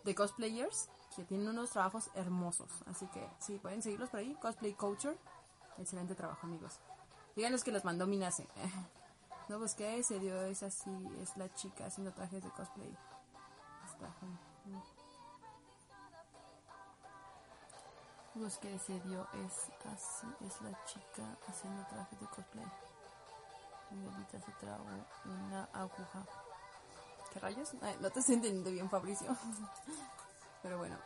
Speaker 1: de cosplayers que tienen unos trabajos hermosos. Así que sí, pueden seguirlos por ahí. Cosplay Culture, excelente trabajo, amigos. Díganlos que los mandó Minase. no busqué, se dio, es así, es la chica haciendo trajes de cosplay. Está, Los que se dio es así, es la chica haciendo trajes de cosplay. Abuelita se tragó una aguja. ¿Qué rayos? no te estoy entendiendo bien, Fabricio. Pero bueno.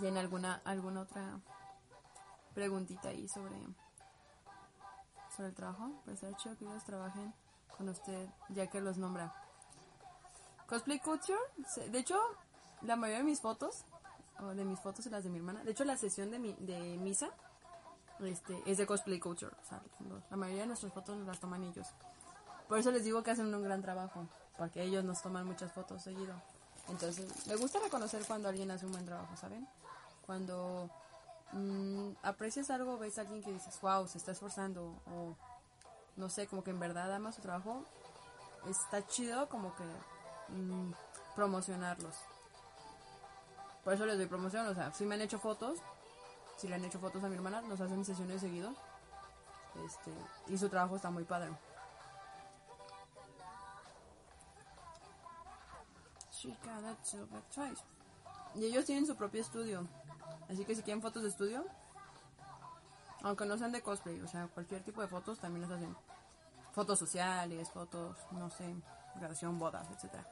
Speaker 1: ¿Tiene alguna, alguna otra preguntita ahí sobre, sobre el trabajo? Pues ser chido que ellos trabajen con usted, ya que los nombra. Cosplay Culture, de hecho, la mayoría de mis fotos de mis fotos y las de mi hermana. De hecho, la sesión de, mi, de misa este, es de cosplay culture. la mayoría de nuestras fotos las toman ellos. Por eso les digo que hacen un gran trabajo, porque ellos nos toman muchas fotos seguido. Entonces, me gusta reconocer cuando alguien hace un buen trabajo, ¿saben? Cuando mm, aprecias algo, ves a alguien que dices, wow, se está esforzando, o no sé, como que en verdad ama su trabajo, está chido como que mm, promocionarlos. Por eso les doy promoción, o sea, si me han hecho fotos, si le han hecho fotos a mi hermana, nos hacen sesiones seguido. Este, y su trabajo está muy padre. Y ellos tienen su propio estudio. Así que si quieren fotos de estudio, aunque no sean de cosplay, o sea, cualquier tipo de fotos también nos hacen. Fotos sociales, fotos, no sé, graduación, bodas, etcétera.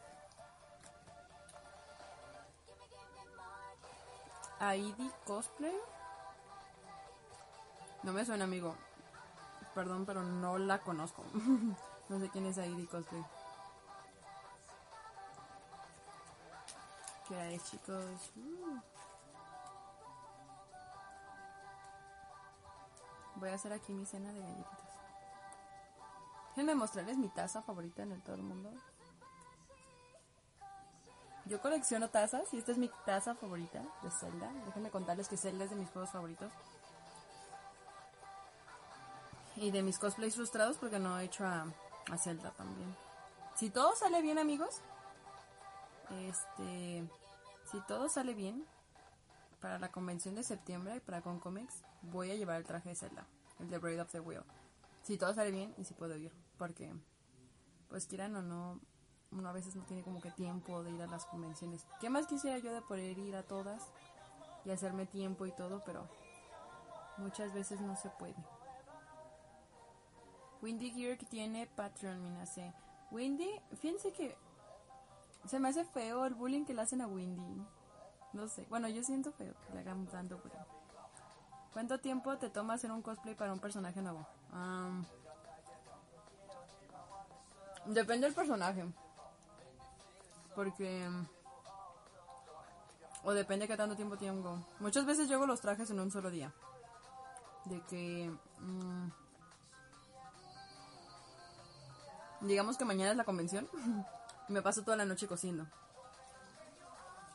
Speaker 1: Aidi Cosplay. No me suena, amigo. Perdón, pero no la conozco. no sé quién es Aidi Cosplay. ¿Qué hay, chicos? Uh. Voy a hacer aquí mi cena de galletitas. Déjenme mostrarles mi taza favorita en el todo el mundo. Yo colecciono tazas y esta es mi taza favorita de Zelda. Déjenme contarles que Zelda es de mis juegos favoritos. Y de mis cosplays frustrados porque no he hecho a, Zelda también. Si todo sale bien, amigos. Este. Si todo sale bien. Para la convención de septiembre y para Concomics voy a llevar el traje de Zelda. El de Braid of the Wheel. Si todo sale bien y si puedo ir. Porque, pues quieran o no, uno a veces no tiene como que tiempo de ir a las convenciones. ¿Qué más quisiera yo de poder ir a todas y hacerme tiempo y todo? Pero muchas veces no se puede. Windy Gear que tiene Patreon, mina sé. Windy, fíjense que se me hace feo el bullying que le hacen a Windy. No sé, bueno, yo siento feo que le hagan tanto bullying. ¿Cuánto tiempo te toma hacer un cosplay para un personaje nuevo? depende del personaje. Porque... O depende de qué tanto tiempo tengo. Muchas veces hago los trajes en un solo día. De que... Mm, digamos que mañana es la convención. y me paso toda la noche cosiendo.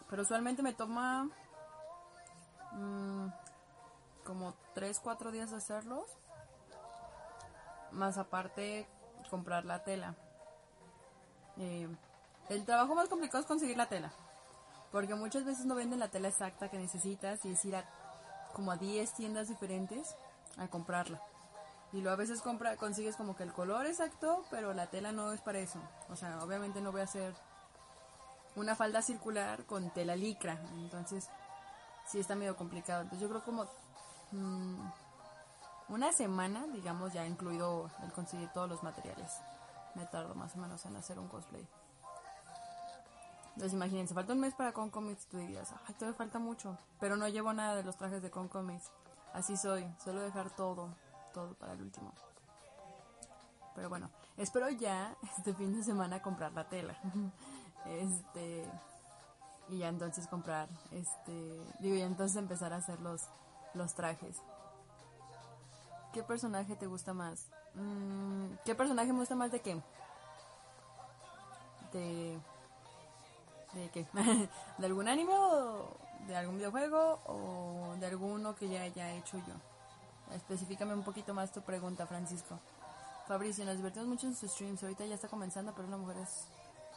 Speaker 1: Pero usualmente me toma... Mm, como 3, 4 días hacerlos. Más aparte comprar la tela. Eh, el trabajo más complicado es conseguir la tela. Porque muchas veces no venden la tela exacta que necesitas y es ir a como a 10 tiendas diferentes a comprarla. Y luego a veces compra, consigues como que el color exacto, pero la tela no es para eso. O sea, obviamente no voy a hacer una falda circular con tela licra. Entonces, sí está medio complicado. Entonces yo creo como mm, una semana, digamos, ya incluido el conseguir todos los materiales. Me tardo más o menos en hacer un cosplay. Entonces imagínense, falta un mes para Con Comics, tú dirías, ay, todavía falta mucho. Pero no llevo nada de los trajes de Con Comics. Así soy, suelo dejar todo, todo para el último. Pero bueno, espero ya este fin de semana comprar la tela. este y ya entonces comprar este digo ya entonces empezar a hacer los los trajes. ¿Qué personaje te gusta más? Mm, ¿Qué personaje me gusta más de qué? De... ¿De qué? ¿De algún anime o de algún videojuego o de alguno que ya haya hecho yo? Específicame un poquito más tu pregunta, Francisco. Fabricio, nos divertimos mucho en sus streams. Ahorita ya está comenzando, pero una mujer es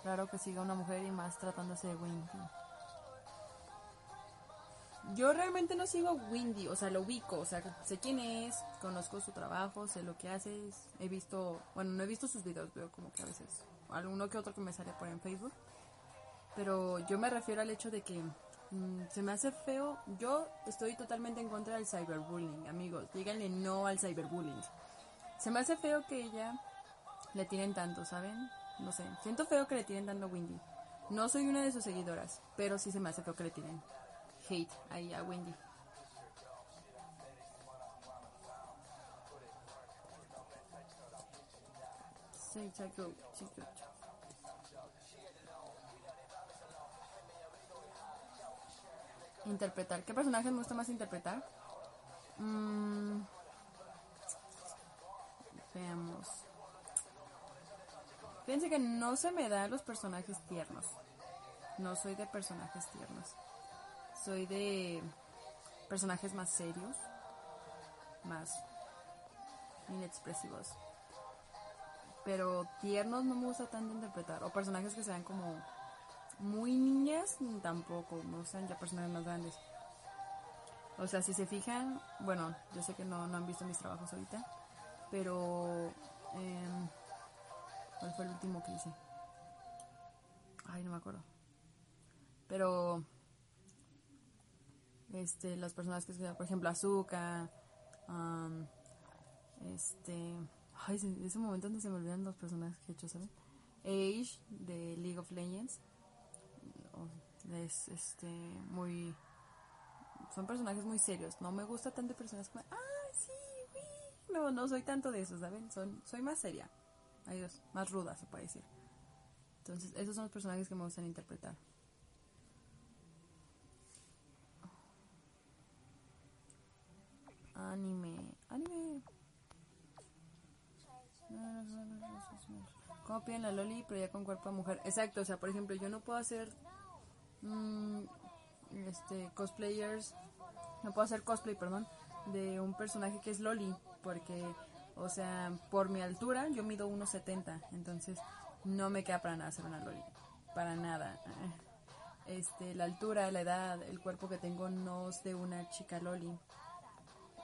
Speaker 1: raro que siga una mujer y más tratándose de Windy. Yo realmente no sigo Windy, o sea, lo ubico, o sea, sé quién es, conozco su trabajo, sé lo que hace, he visto, bueno, no he visto sus videos, veo como que a veces alguno que otro que me sale por en Facebook, pero yo me refiero al hecho de que mm, se me hace feo, yo estoy totalmente en contra del cyberbullying, amigos, díganle no al cyberbullying. Se me hace feo que ella le tienen tanto, ¿saben? No sé, siento feo que le tienen tanto a Windy. No soy una de sus seguidoras, pero sí se me hace feo que le tienen hate ahí a Wendy. Interpretar. ¿Qué personaje me gusta más interpretar? Mm, veamos. Fíjense que no se me dan los personajes tiernos. No soy de personajes tiernos. Soy de personajes más serios, más inexpresivos. Pero tiernos no me gusta tanto interpretar. O personajes que sean como muy niñas, tampoco. Me gustan ya personajes más grandes. O sea, si se fijan, bueno, yo sé que no, han visto mis trabajos ahorita, pero... Eh, ¿Cuál fue el último que hice? Ay, no me acuerdo. Pero este, las personas que por ejemplo, Azuka, este, ay, en ese momento donde se me olvidan los personajes que he hecho, ¿saben? Age de League of Legends, es, este, muy, son personajes muy serios, no me gusta tanto personajes como, ah, sí, no, no soy tanto de esos, ¿saben? Son, soy más seria, adiós, más ruda se puede decir. Entonces, esos son los personajes que me gustan interpretar. Anime. Anime. ¿Cómo piden la loli pero ya con cuerpo de mujer? Exacto, o sea, por ejemplo, yo no puedo hacer mm, este cosplayers, no puedo hacer cosplay, perdón, de un personaje que es loli, porque, o sea, por mi altura yo mido 1.70, entonces no me queda para nada hacer una loli, para nada. Este, la altura, la edad, el cuerpo que tengo no es de una chica loli.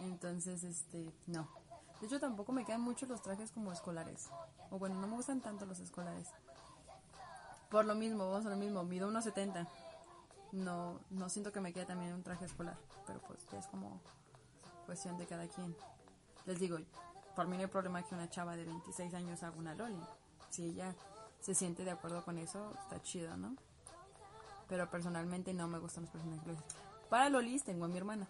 Speaker 1: Entonces, este, no. De hecho, tampoco me quedan mucho los trajes como escolares. O bueno, no me gustan tanto los escolares. Por lo mismo, vamos a lo mismo, mido 1.70. No, no siento que me quede también un traje escolar, pero pues ya es como cuestión de cada quien. Les digo, por mí no hay problema que una chava de 26 años haga una loli. Si ella se siente de acuerdo con eso, está chido, ¿no? Pero personalmente no me gustan los personajes Para lolis tengo a mi hermana,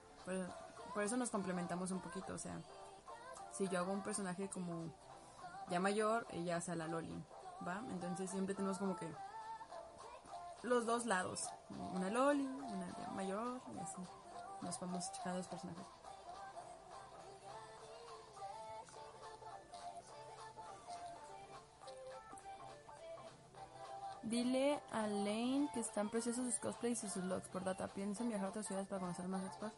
Speaker 1: por eso nos complementamos un poquito, o sea, si yo hago un personaje como ya mayor, ella hace la loli, ¿va? Entonces siempre tenemos como que los dos lados, una loli, una mayor, y así. Nos vamos checando los personajes. Dile a Lane que están preciosos sus cosplays y sus looks por data. Piensa en viajar a otras ciudades para conocer más expos.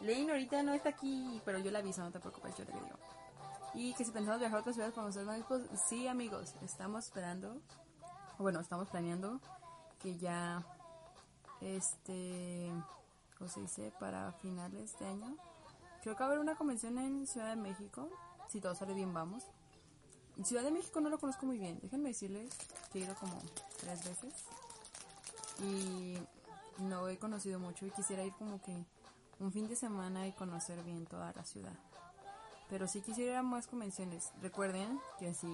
Speaker 1: Lane ahorita no está aquí, pero yo la aviso, no te preocupes, yo le digo. Y que si pensamos viajar a otras ciudades para conocer más expos, sí amigos, estamos esperando, bueno, estamos planeando que ya, este, ¿cómo se dice? Para finales de año. Creo que va a haber una convención en Ciudad de México. Si todo sale bien, vamos. Ciudad de México no lo conozco muy bien. Déjenme decirles que he ido como tres veces. Y no he conocido mucho y quisiera ir como que un fin de semana y conocer bien toda la ciudad. Pero si quisiera más convenciones. Recuerden que si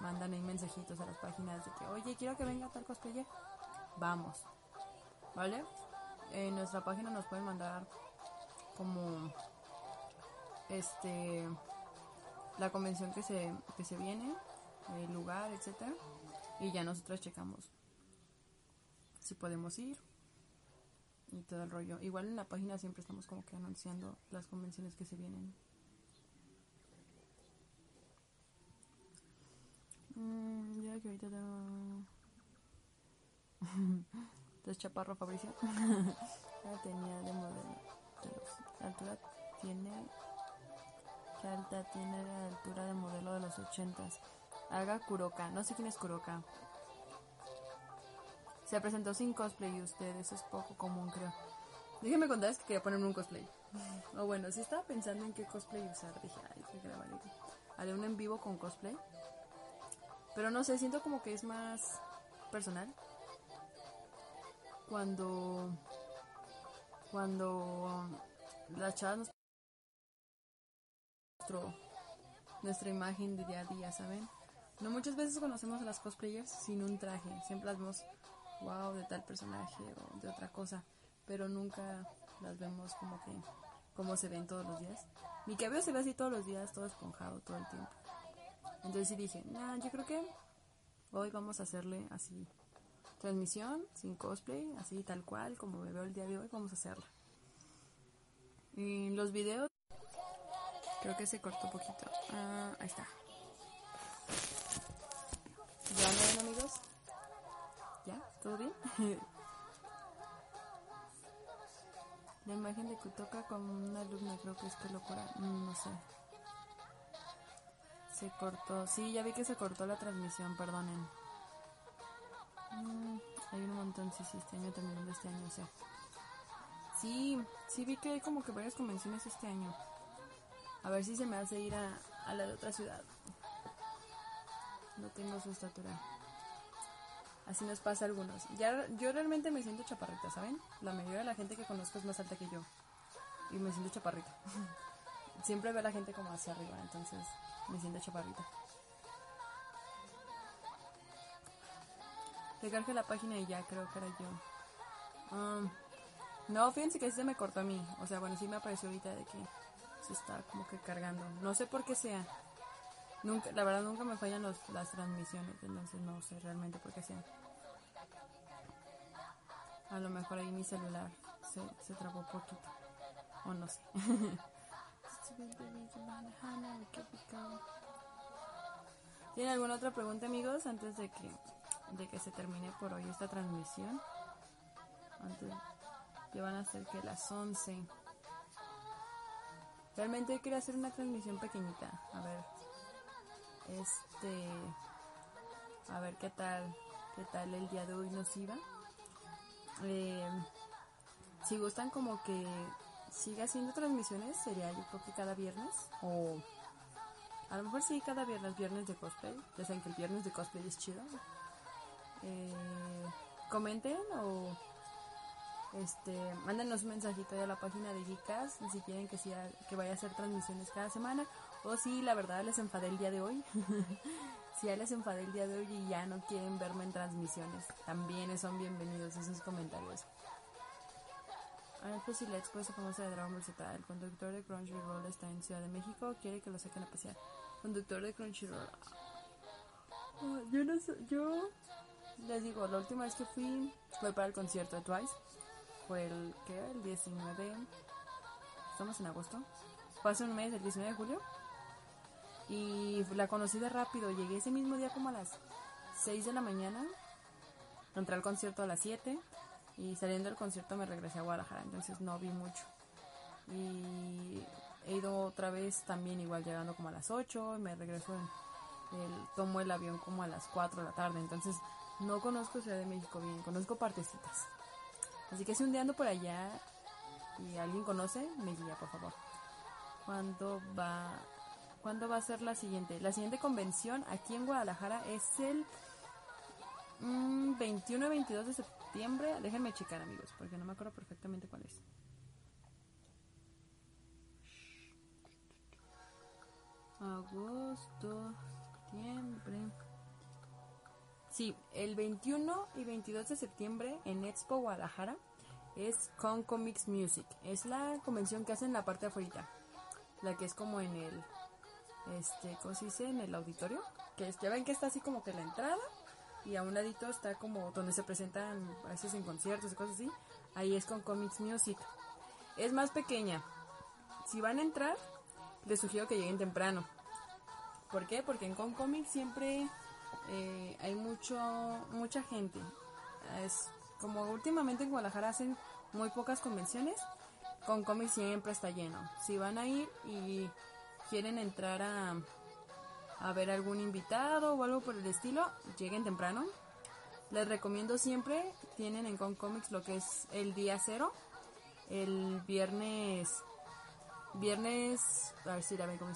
Speaker 1: mandan ahí mensajitos a las páginas de que, oye, quiero que venga tal cosplayer, vamos. ¿Vale? En nuestra página nos pueden mandar como este la convención que se, que se viene, el lugar, etcétera, y ya nosotros checamos si podemos ir y todo el rollo. Igual en la página siempre estamos como que anunciando las convenciones que se vienen. Mm, ya que Entonces chaparro Fabricio. tenía de modelo. De altura tiene alta tiene la altura de modelo de los ochentas. Haga Kuroka. No sé quién es Kuroka. Se presentó sin cosplay y usted, eso es poco común creo. Déjenme contarles que quería ponerme un cosplay. o bueno, si estaba pensando en qué cosplay usar. Dije, ay, qué Haré un en vivo con cosplay. Pero no sé, siento como que es más personal. Cuando... Cuando las chavas nos nuestra imagen de día a día, ¿saben? No muchas veces conocemos a las cosplayers sin un traje, siempre las vemos, wow, de tal personaje o de otra cosa, pero nunca las vemos como que, como se ven todos los días. Mi cabello se ve así todos los días, todo esponjado todo el tiempo. Entonces sí dije, nah, yo creo que hoy vamos a hacerle así, transmisión, sin cosplay, así tal cual, como me veo el día de hoy, vamos a hacerla. Y los videos Creo que se cortó un poquito. Ah, ahí está. ¿Ya ven amigos? ¿Ya? ¿Todo bien? La imagen de Kutoka con una alumna creo que es que locura. No sé. Se cortó. Sí, ya vi que se cortó la transmisión, perdonen. Mm, hay un montón, sí, sí, este año terminando este año, o sea. Sí, sí vi que hay como que varias convenciones este año. A ver si se me hace ir a, la de otra ciudad. No tengo su estatura. Así nos pasa a algunos. Ya, yo realmente me siento chaparrita, ¿saben? La mayoría de la gente que conozco es más alta que yo. Y me siento chaparrita. Siempre veo a la gente como hacia arriba, entonces me siento chaparrita. Recargue la página y ya creo que era yo. Um, no, fíjense que se me cortó a mí. O sea, bueno, sí me apareció ahorita de que se está como que cargando. No sé por qué sea. Nunca, la verdad nunca me fallan los, las transmisiones, entonces no sé realmente por qué sea. A lo mejor ahí mi celular se, se trabó poquito. O no sé. ¿Tienen alguna otra pregunta amigos antes de que, de que se termine por hoy esta transmisión? Antes, van a ser que las 11. Realmente quería hacer una transmisión pequeñita. A ver. Este. A ver qué tal. Qué tal el día de hoy nos iba. Eh, si gustan como que siga haciendo transmisiones, sería yo creo que cada viernes. O a lo mejor sí cada viernes, viernes de cosplay. Ya saben que el viernes de cosplay es chido. Eh, comenten o este, mándenos un mensajito a la página de Geekas si quieren que, sea, que vaya a hacer transmisiones cada semana o si la verdad les enfadé el día de hoy. si ya les enfadé el día de hoy y ya no quieren verme en transmisiones, también son bienvenidos esos comentarios. pues si la expo se conoce de Dragon Ball Z, el conductor de Crunchyroll está en Ciudad de México, quiere que lo saquen a pasear. Conductor de Crunchyroll. Ah, yo no sé, yo les digo, la última vez que fui fue para el concierto de Twice. Fue el, ¿qué? El 19. Estamos en agosto. Fue hace un mes, el 19 de julio. Y la conocí de rápido. Llegué ese mismo día como a las 6 de la mañana. Entré al concierto a las 7. Y saliendo del concierto me regresé a Guadalajara. Entonces no vi mucho. Y he ido otra vez también igual llegando como a las 8. Y me regreso en el, tomo el avión como a las 4 de la tarde. Entonces no conozco Ciudad de México bien. Conozco partecitas. Así que si un día ando por allá y alguien conoce, me guía, por favor. ¿Cuándo va, ¿Cuándo va a ser la siguiente? La siguiente convención aquí en Guadalajara es el 21 y 22 de septiembre. Déjenme checar, amigos, porque no me acuerdo perfectamente cuál es. Agosto, septiembre. Sí, el 21 y 22 de septiembre en Expo Guadalajara es Con Comics Music. Es la convención que hacen en la parte afuera. La que es como en el, este, ¿cómo se dice? En el auditorio. Que ya ven que está así como que la entrada y a un ladito está como donde se presentan a veces en conciertos y cosas así. Ahí es con Comics Music. Es más pequeña. Si van a entrar, les sugiero que lleguen temprano. ¿Por qué? Porque en Con Comics siempre eh, hay mucho mucha gente. Es como últimamente en Guadalajara hacen muy pocas convenciones, con cómics siempre está lleno. Si van a ir y quieren entrar a, a ver algún invitado o algo por el estilo, lleguen temprano. Les recomiendo siempre, tienen en Con Comics lo que es el día cero, el viernes, viernes, a ver si como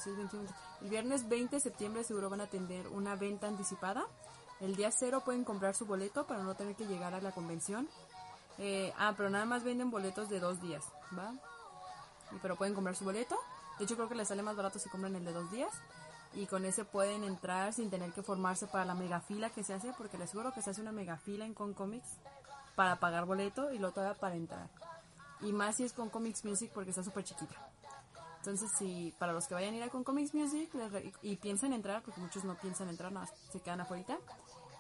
Speaker 1: el viernes 20 de septiembre seguro van a atender una venta anticipada. El día cero pueden comprar su boleto para no tener que llegar a la convención. Eh, ah, pero nada más venden boletos de dos días, ¿va? Pero pueden comprar su boleto. De hecho, creo que les sale más barato si compran el de dos días. Y con ese pueden entrar sin tener que formarse para la mega fila que se hace, porque les aseguro que se hace una mega fila en Con Comics para pagar boleto y luego todavía para entrar. Y más si es con Comics Music porque está súper chiquita. Entonces, si para los que vayan a ir a con Comics Music y piensan entrar, porque muchos no piensan entrar, nada se quedan afuera,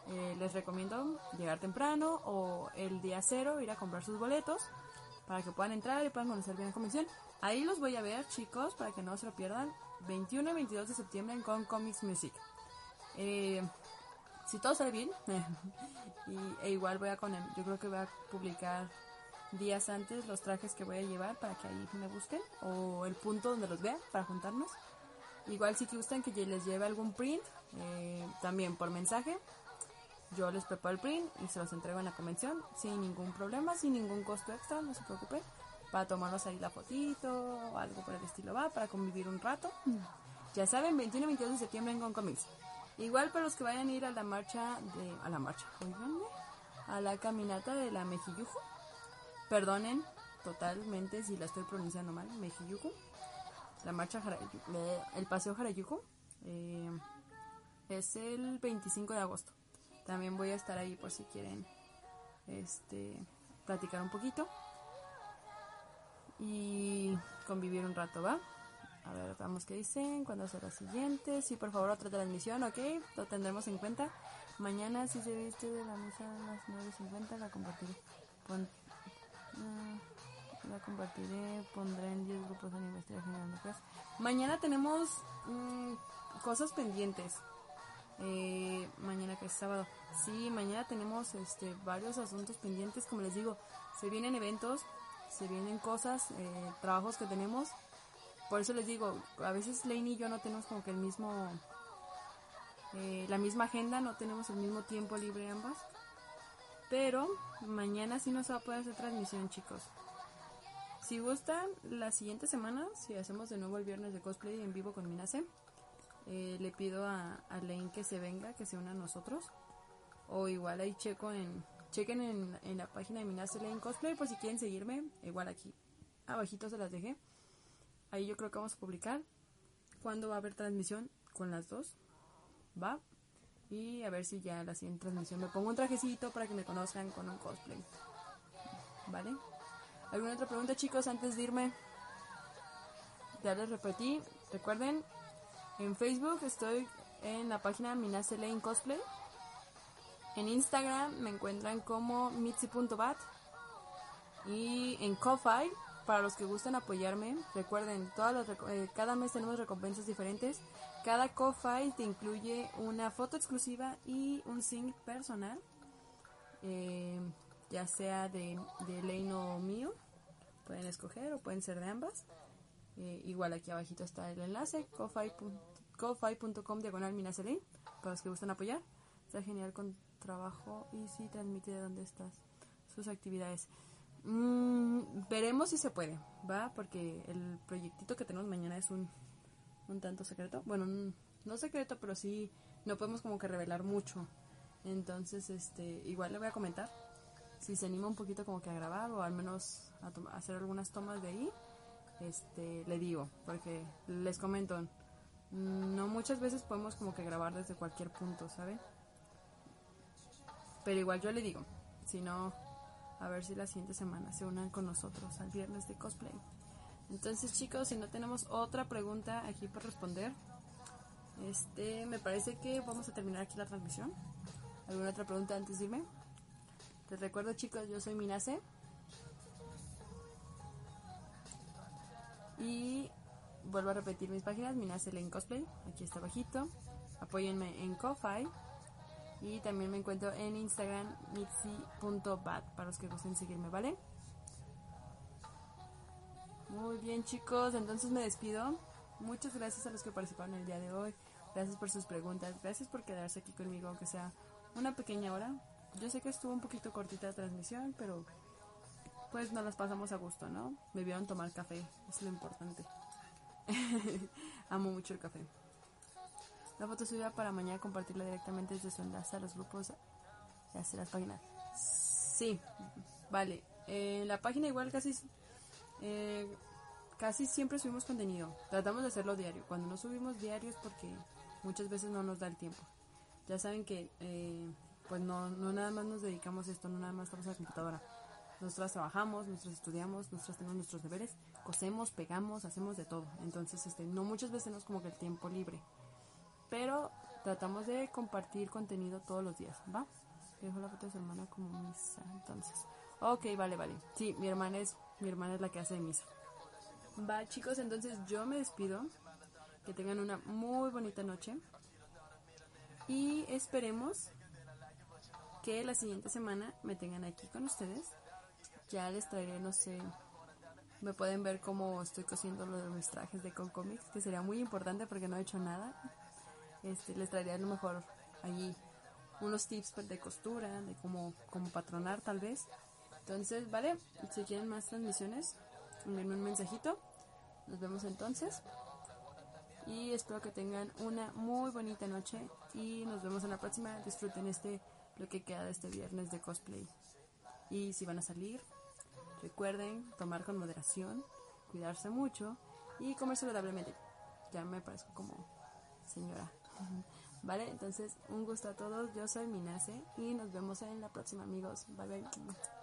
Speaker 1: eh, les recomiendo llegar temprano o el día cero ir a comprar sus boletos para que puedan entrar y puedan conocer bien la convención. Ahí los voy a ver, chicos, para que no se lo pierdan. 21 y 22 de septiembre en Con Comics Music. Eh, si todo sale bien, e igual voy a con yo creo que voy a publicar días antes los trajes que voy a llevar para que ahí me busquen o el punto donde los vean para juntarnos. Igual si gustan que les lleve algún print, eh, también por mensaje, yo les preparo el print y se los entrego en la convención sin ningún problema, sin ningún costo extra, no se preocupen, para tomarnos ahí la fotito o algo por el estilo va, para convivir un rato. Ya saben, 21 y 22 de septiembre en Comics. Igual para los que vayan a ir a la marcha de... a la marcha, a la caminata de la Mejillujo Perdonen totalmente si la estoy pronunciando mal, Mejiyuku. La marcha el paseo Harayuku eh, es el 25 de agosto. También voy a estar ahí por si quieren este platicar un poquito y convivir un rato, ¿va? A ver, vamos qué dicen, cuándo será siguiente. Sí, por favor, otra transmisión, ok, lo tendremos en cuenta. Mañana, si se viste de la mesa a las 9.50, la compartiré. Mm, la compartiré, pondré en 10 grupos de investigación Mañana tenemos mm, cosas pendientes. Eh, mañana que es sábado. Sí, mañana tenemos este varios asuntos pendientes, como les digo, se vienen eventos, se vienen cosas, eh, trabajos que tenemos. Por eso les digo, a veces Lane y yo no tenemos como que el mismo eh, la misma agenda, no tenemos el mismo tiempo libre ambas. Pero mañana sí no se va a poder hacer transmisión, chicos. Si gustan, la siguiente semana, si hacemos de nuevo el viernes de cosplay en vivo con Minase, eh, le pido a, a Lane que se venga, que se una a nosotros. O igual ahí checo en, chequen en, en la página de Minase Lane Cosplay por si quieren seguirme. Igual aquí, abajito se las dejé. Ahí yo creo que vamos a publicar cuándo va a haber transmisión con las dos. ¿Va? Y a ver si ya la siguiente transmisión me pongo un trajecito para que me conozcan con un cosplay. ¿Vale? ¿Alguna otra pregunta, chicos, antes de irme? Ya les repetí. Recuerden, en Facebook estoy en la página Minase Lane Cosplay. En Instagram me encuentran como mitzi.bat. Y en Ko-Fi, para los que gustan apoyarme, recuerden, todas eh, cada mes tenemos recompensas diferentes. Cada Ko-Fi te incluye una foto exclusiva y un sync personal. Eh, ya sea de, de Lane o mío. Pueden escoger o pueden ser de ambas. Eh, igual aquí abajito está el enlace, ko-fi.com diagonal minaselin, para los que gustan apoyar. Está genial con trabajo y si transmite de dónde estás, sus actividades. Mm, veremos si se puede, ¿va? Porque el proyectito que tenemos mañana es un, un tanto secreto. Bueno, no secreto, pero sí no podemos como que revelar mucho. Entonces, este, igual le voy a comentar si se anima un poquito como que a grabar o al menos a, hacer algunas tomas de ahí, este, le digo, porque les comento, no muchas veces podemos como que grabar desde cualquier punto, ¿sabe? Pero igual yo le digo, si no, a ver si la siguiente semana se unan con nosotros al viernes de cosplay. Entonces chicos, si no tenemos otra pregunta aquí para responder, este, me parece que vamos a terminar aquí la transmisión. ¿Alguna otra pregunta antes de irme? Les recuerdo chicos, yo soy Minase. Y vuelvo a repetir mis páginas, Minase Lane Cosplay, aquí está abajito. Apóyenme en Ko-Fi. Y también me encuentro en Instagram, mitzi.bat, para los que gusten seguirme, ¿vale? Muy bien chicos, entonces me despido. Muchas gracias a los que participaron el día de hoy. Gracias por sus preguntas. Gracias por quedarse aquí conmigo, aunque sea una pequeña hora. Yo sé que estuvo un poquito cortita la transmisión, pero pues nos las pasamos a gusto, ¿no? Me vieron tomar café, es lo importante. Amo mucho el café. La foto subida para mañana compartirla directamente desde su enlace a los grupos y hacia las páginas. Sí, vale. En la página igual casi eh, casi siempre subimos contenido. Tratamos de hacerlo diario. Cuando no subimos diarios porque muchas veces no nos da el tiempo. Ya saben que eh, pues no, no nada más nos dedicamos a esto, no nada más estamos a la computadora. Nosotras trabajamos, nosotros estudiamos, nosotros tenemos nuestros deberes, cosemos, pegamos, hacemos de todo. Entonces, este, no muchas veces tenemos como que el tiempo libre. Pero tratamos de compartir contenido todos los días, ¿va? Dejo la foto de su hermana como misa, entonces. Ok, vale, vale. Sí, mi hermana es, mi hermana es la que hace misa. Va, chicos, entonces yo me despido. Que tengan una muy bonita noche. Y esperemos que la siguiente semana me tengan aquí con ustedes. Ya les traeré, no sé, me pueden ver cómo estoy cosiendo los mis trajes de Con Comics, que sería muy importante porque no he hecho nada. Este, les traeré a lo mejor allí unos tips de costura, de cómo, cómo patronar tal vez. Entonces, vale, si quieren más transmisiones, envíenme un mensajito. Nos vemos entonces. Y espero que tengan una muy bonita noche y nos vemos en la próxima. Disfruten este lo que queda de este viernes de cosplay. Y si van a salir, recuerden tomar con moderación, cuidarse mucho y comer saludablemente. Ya me parezco como señora. ¿Vale? Entonces, un gusto a todos. Yo soy Minase y nos vemos en la próxima, amigos. Bye bye.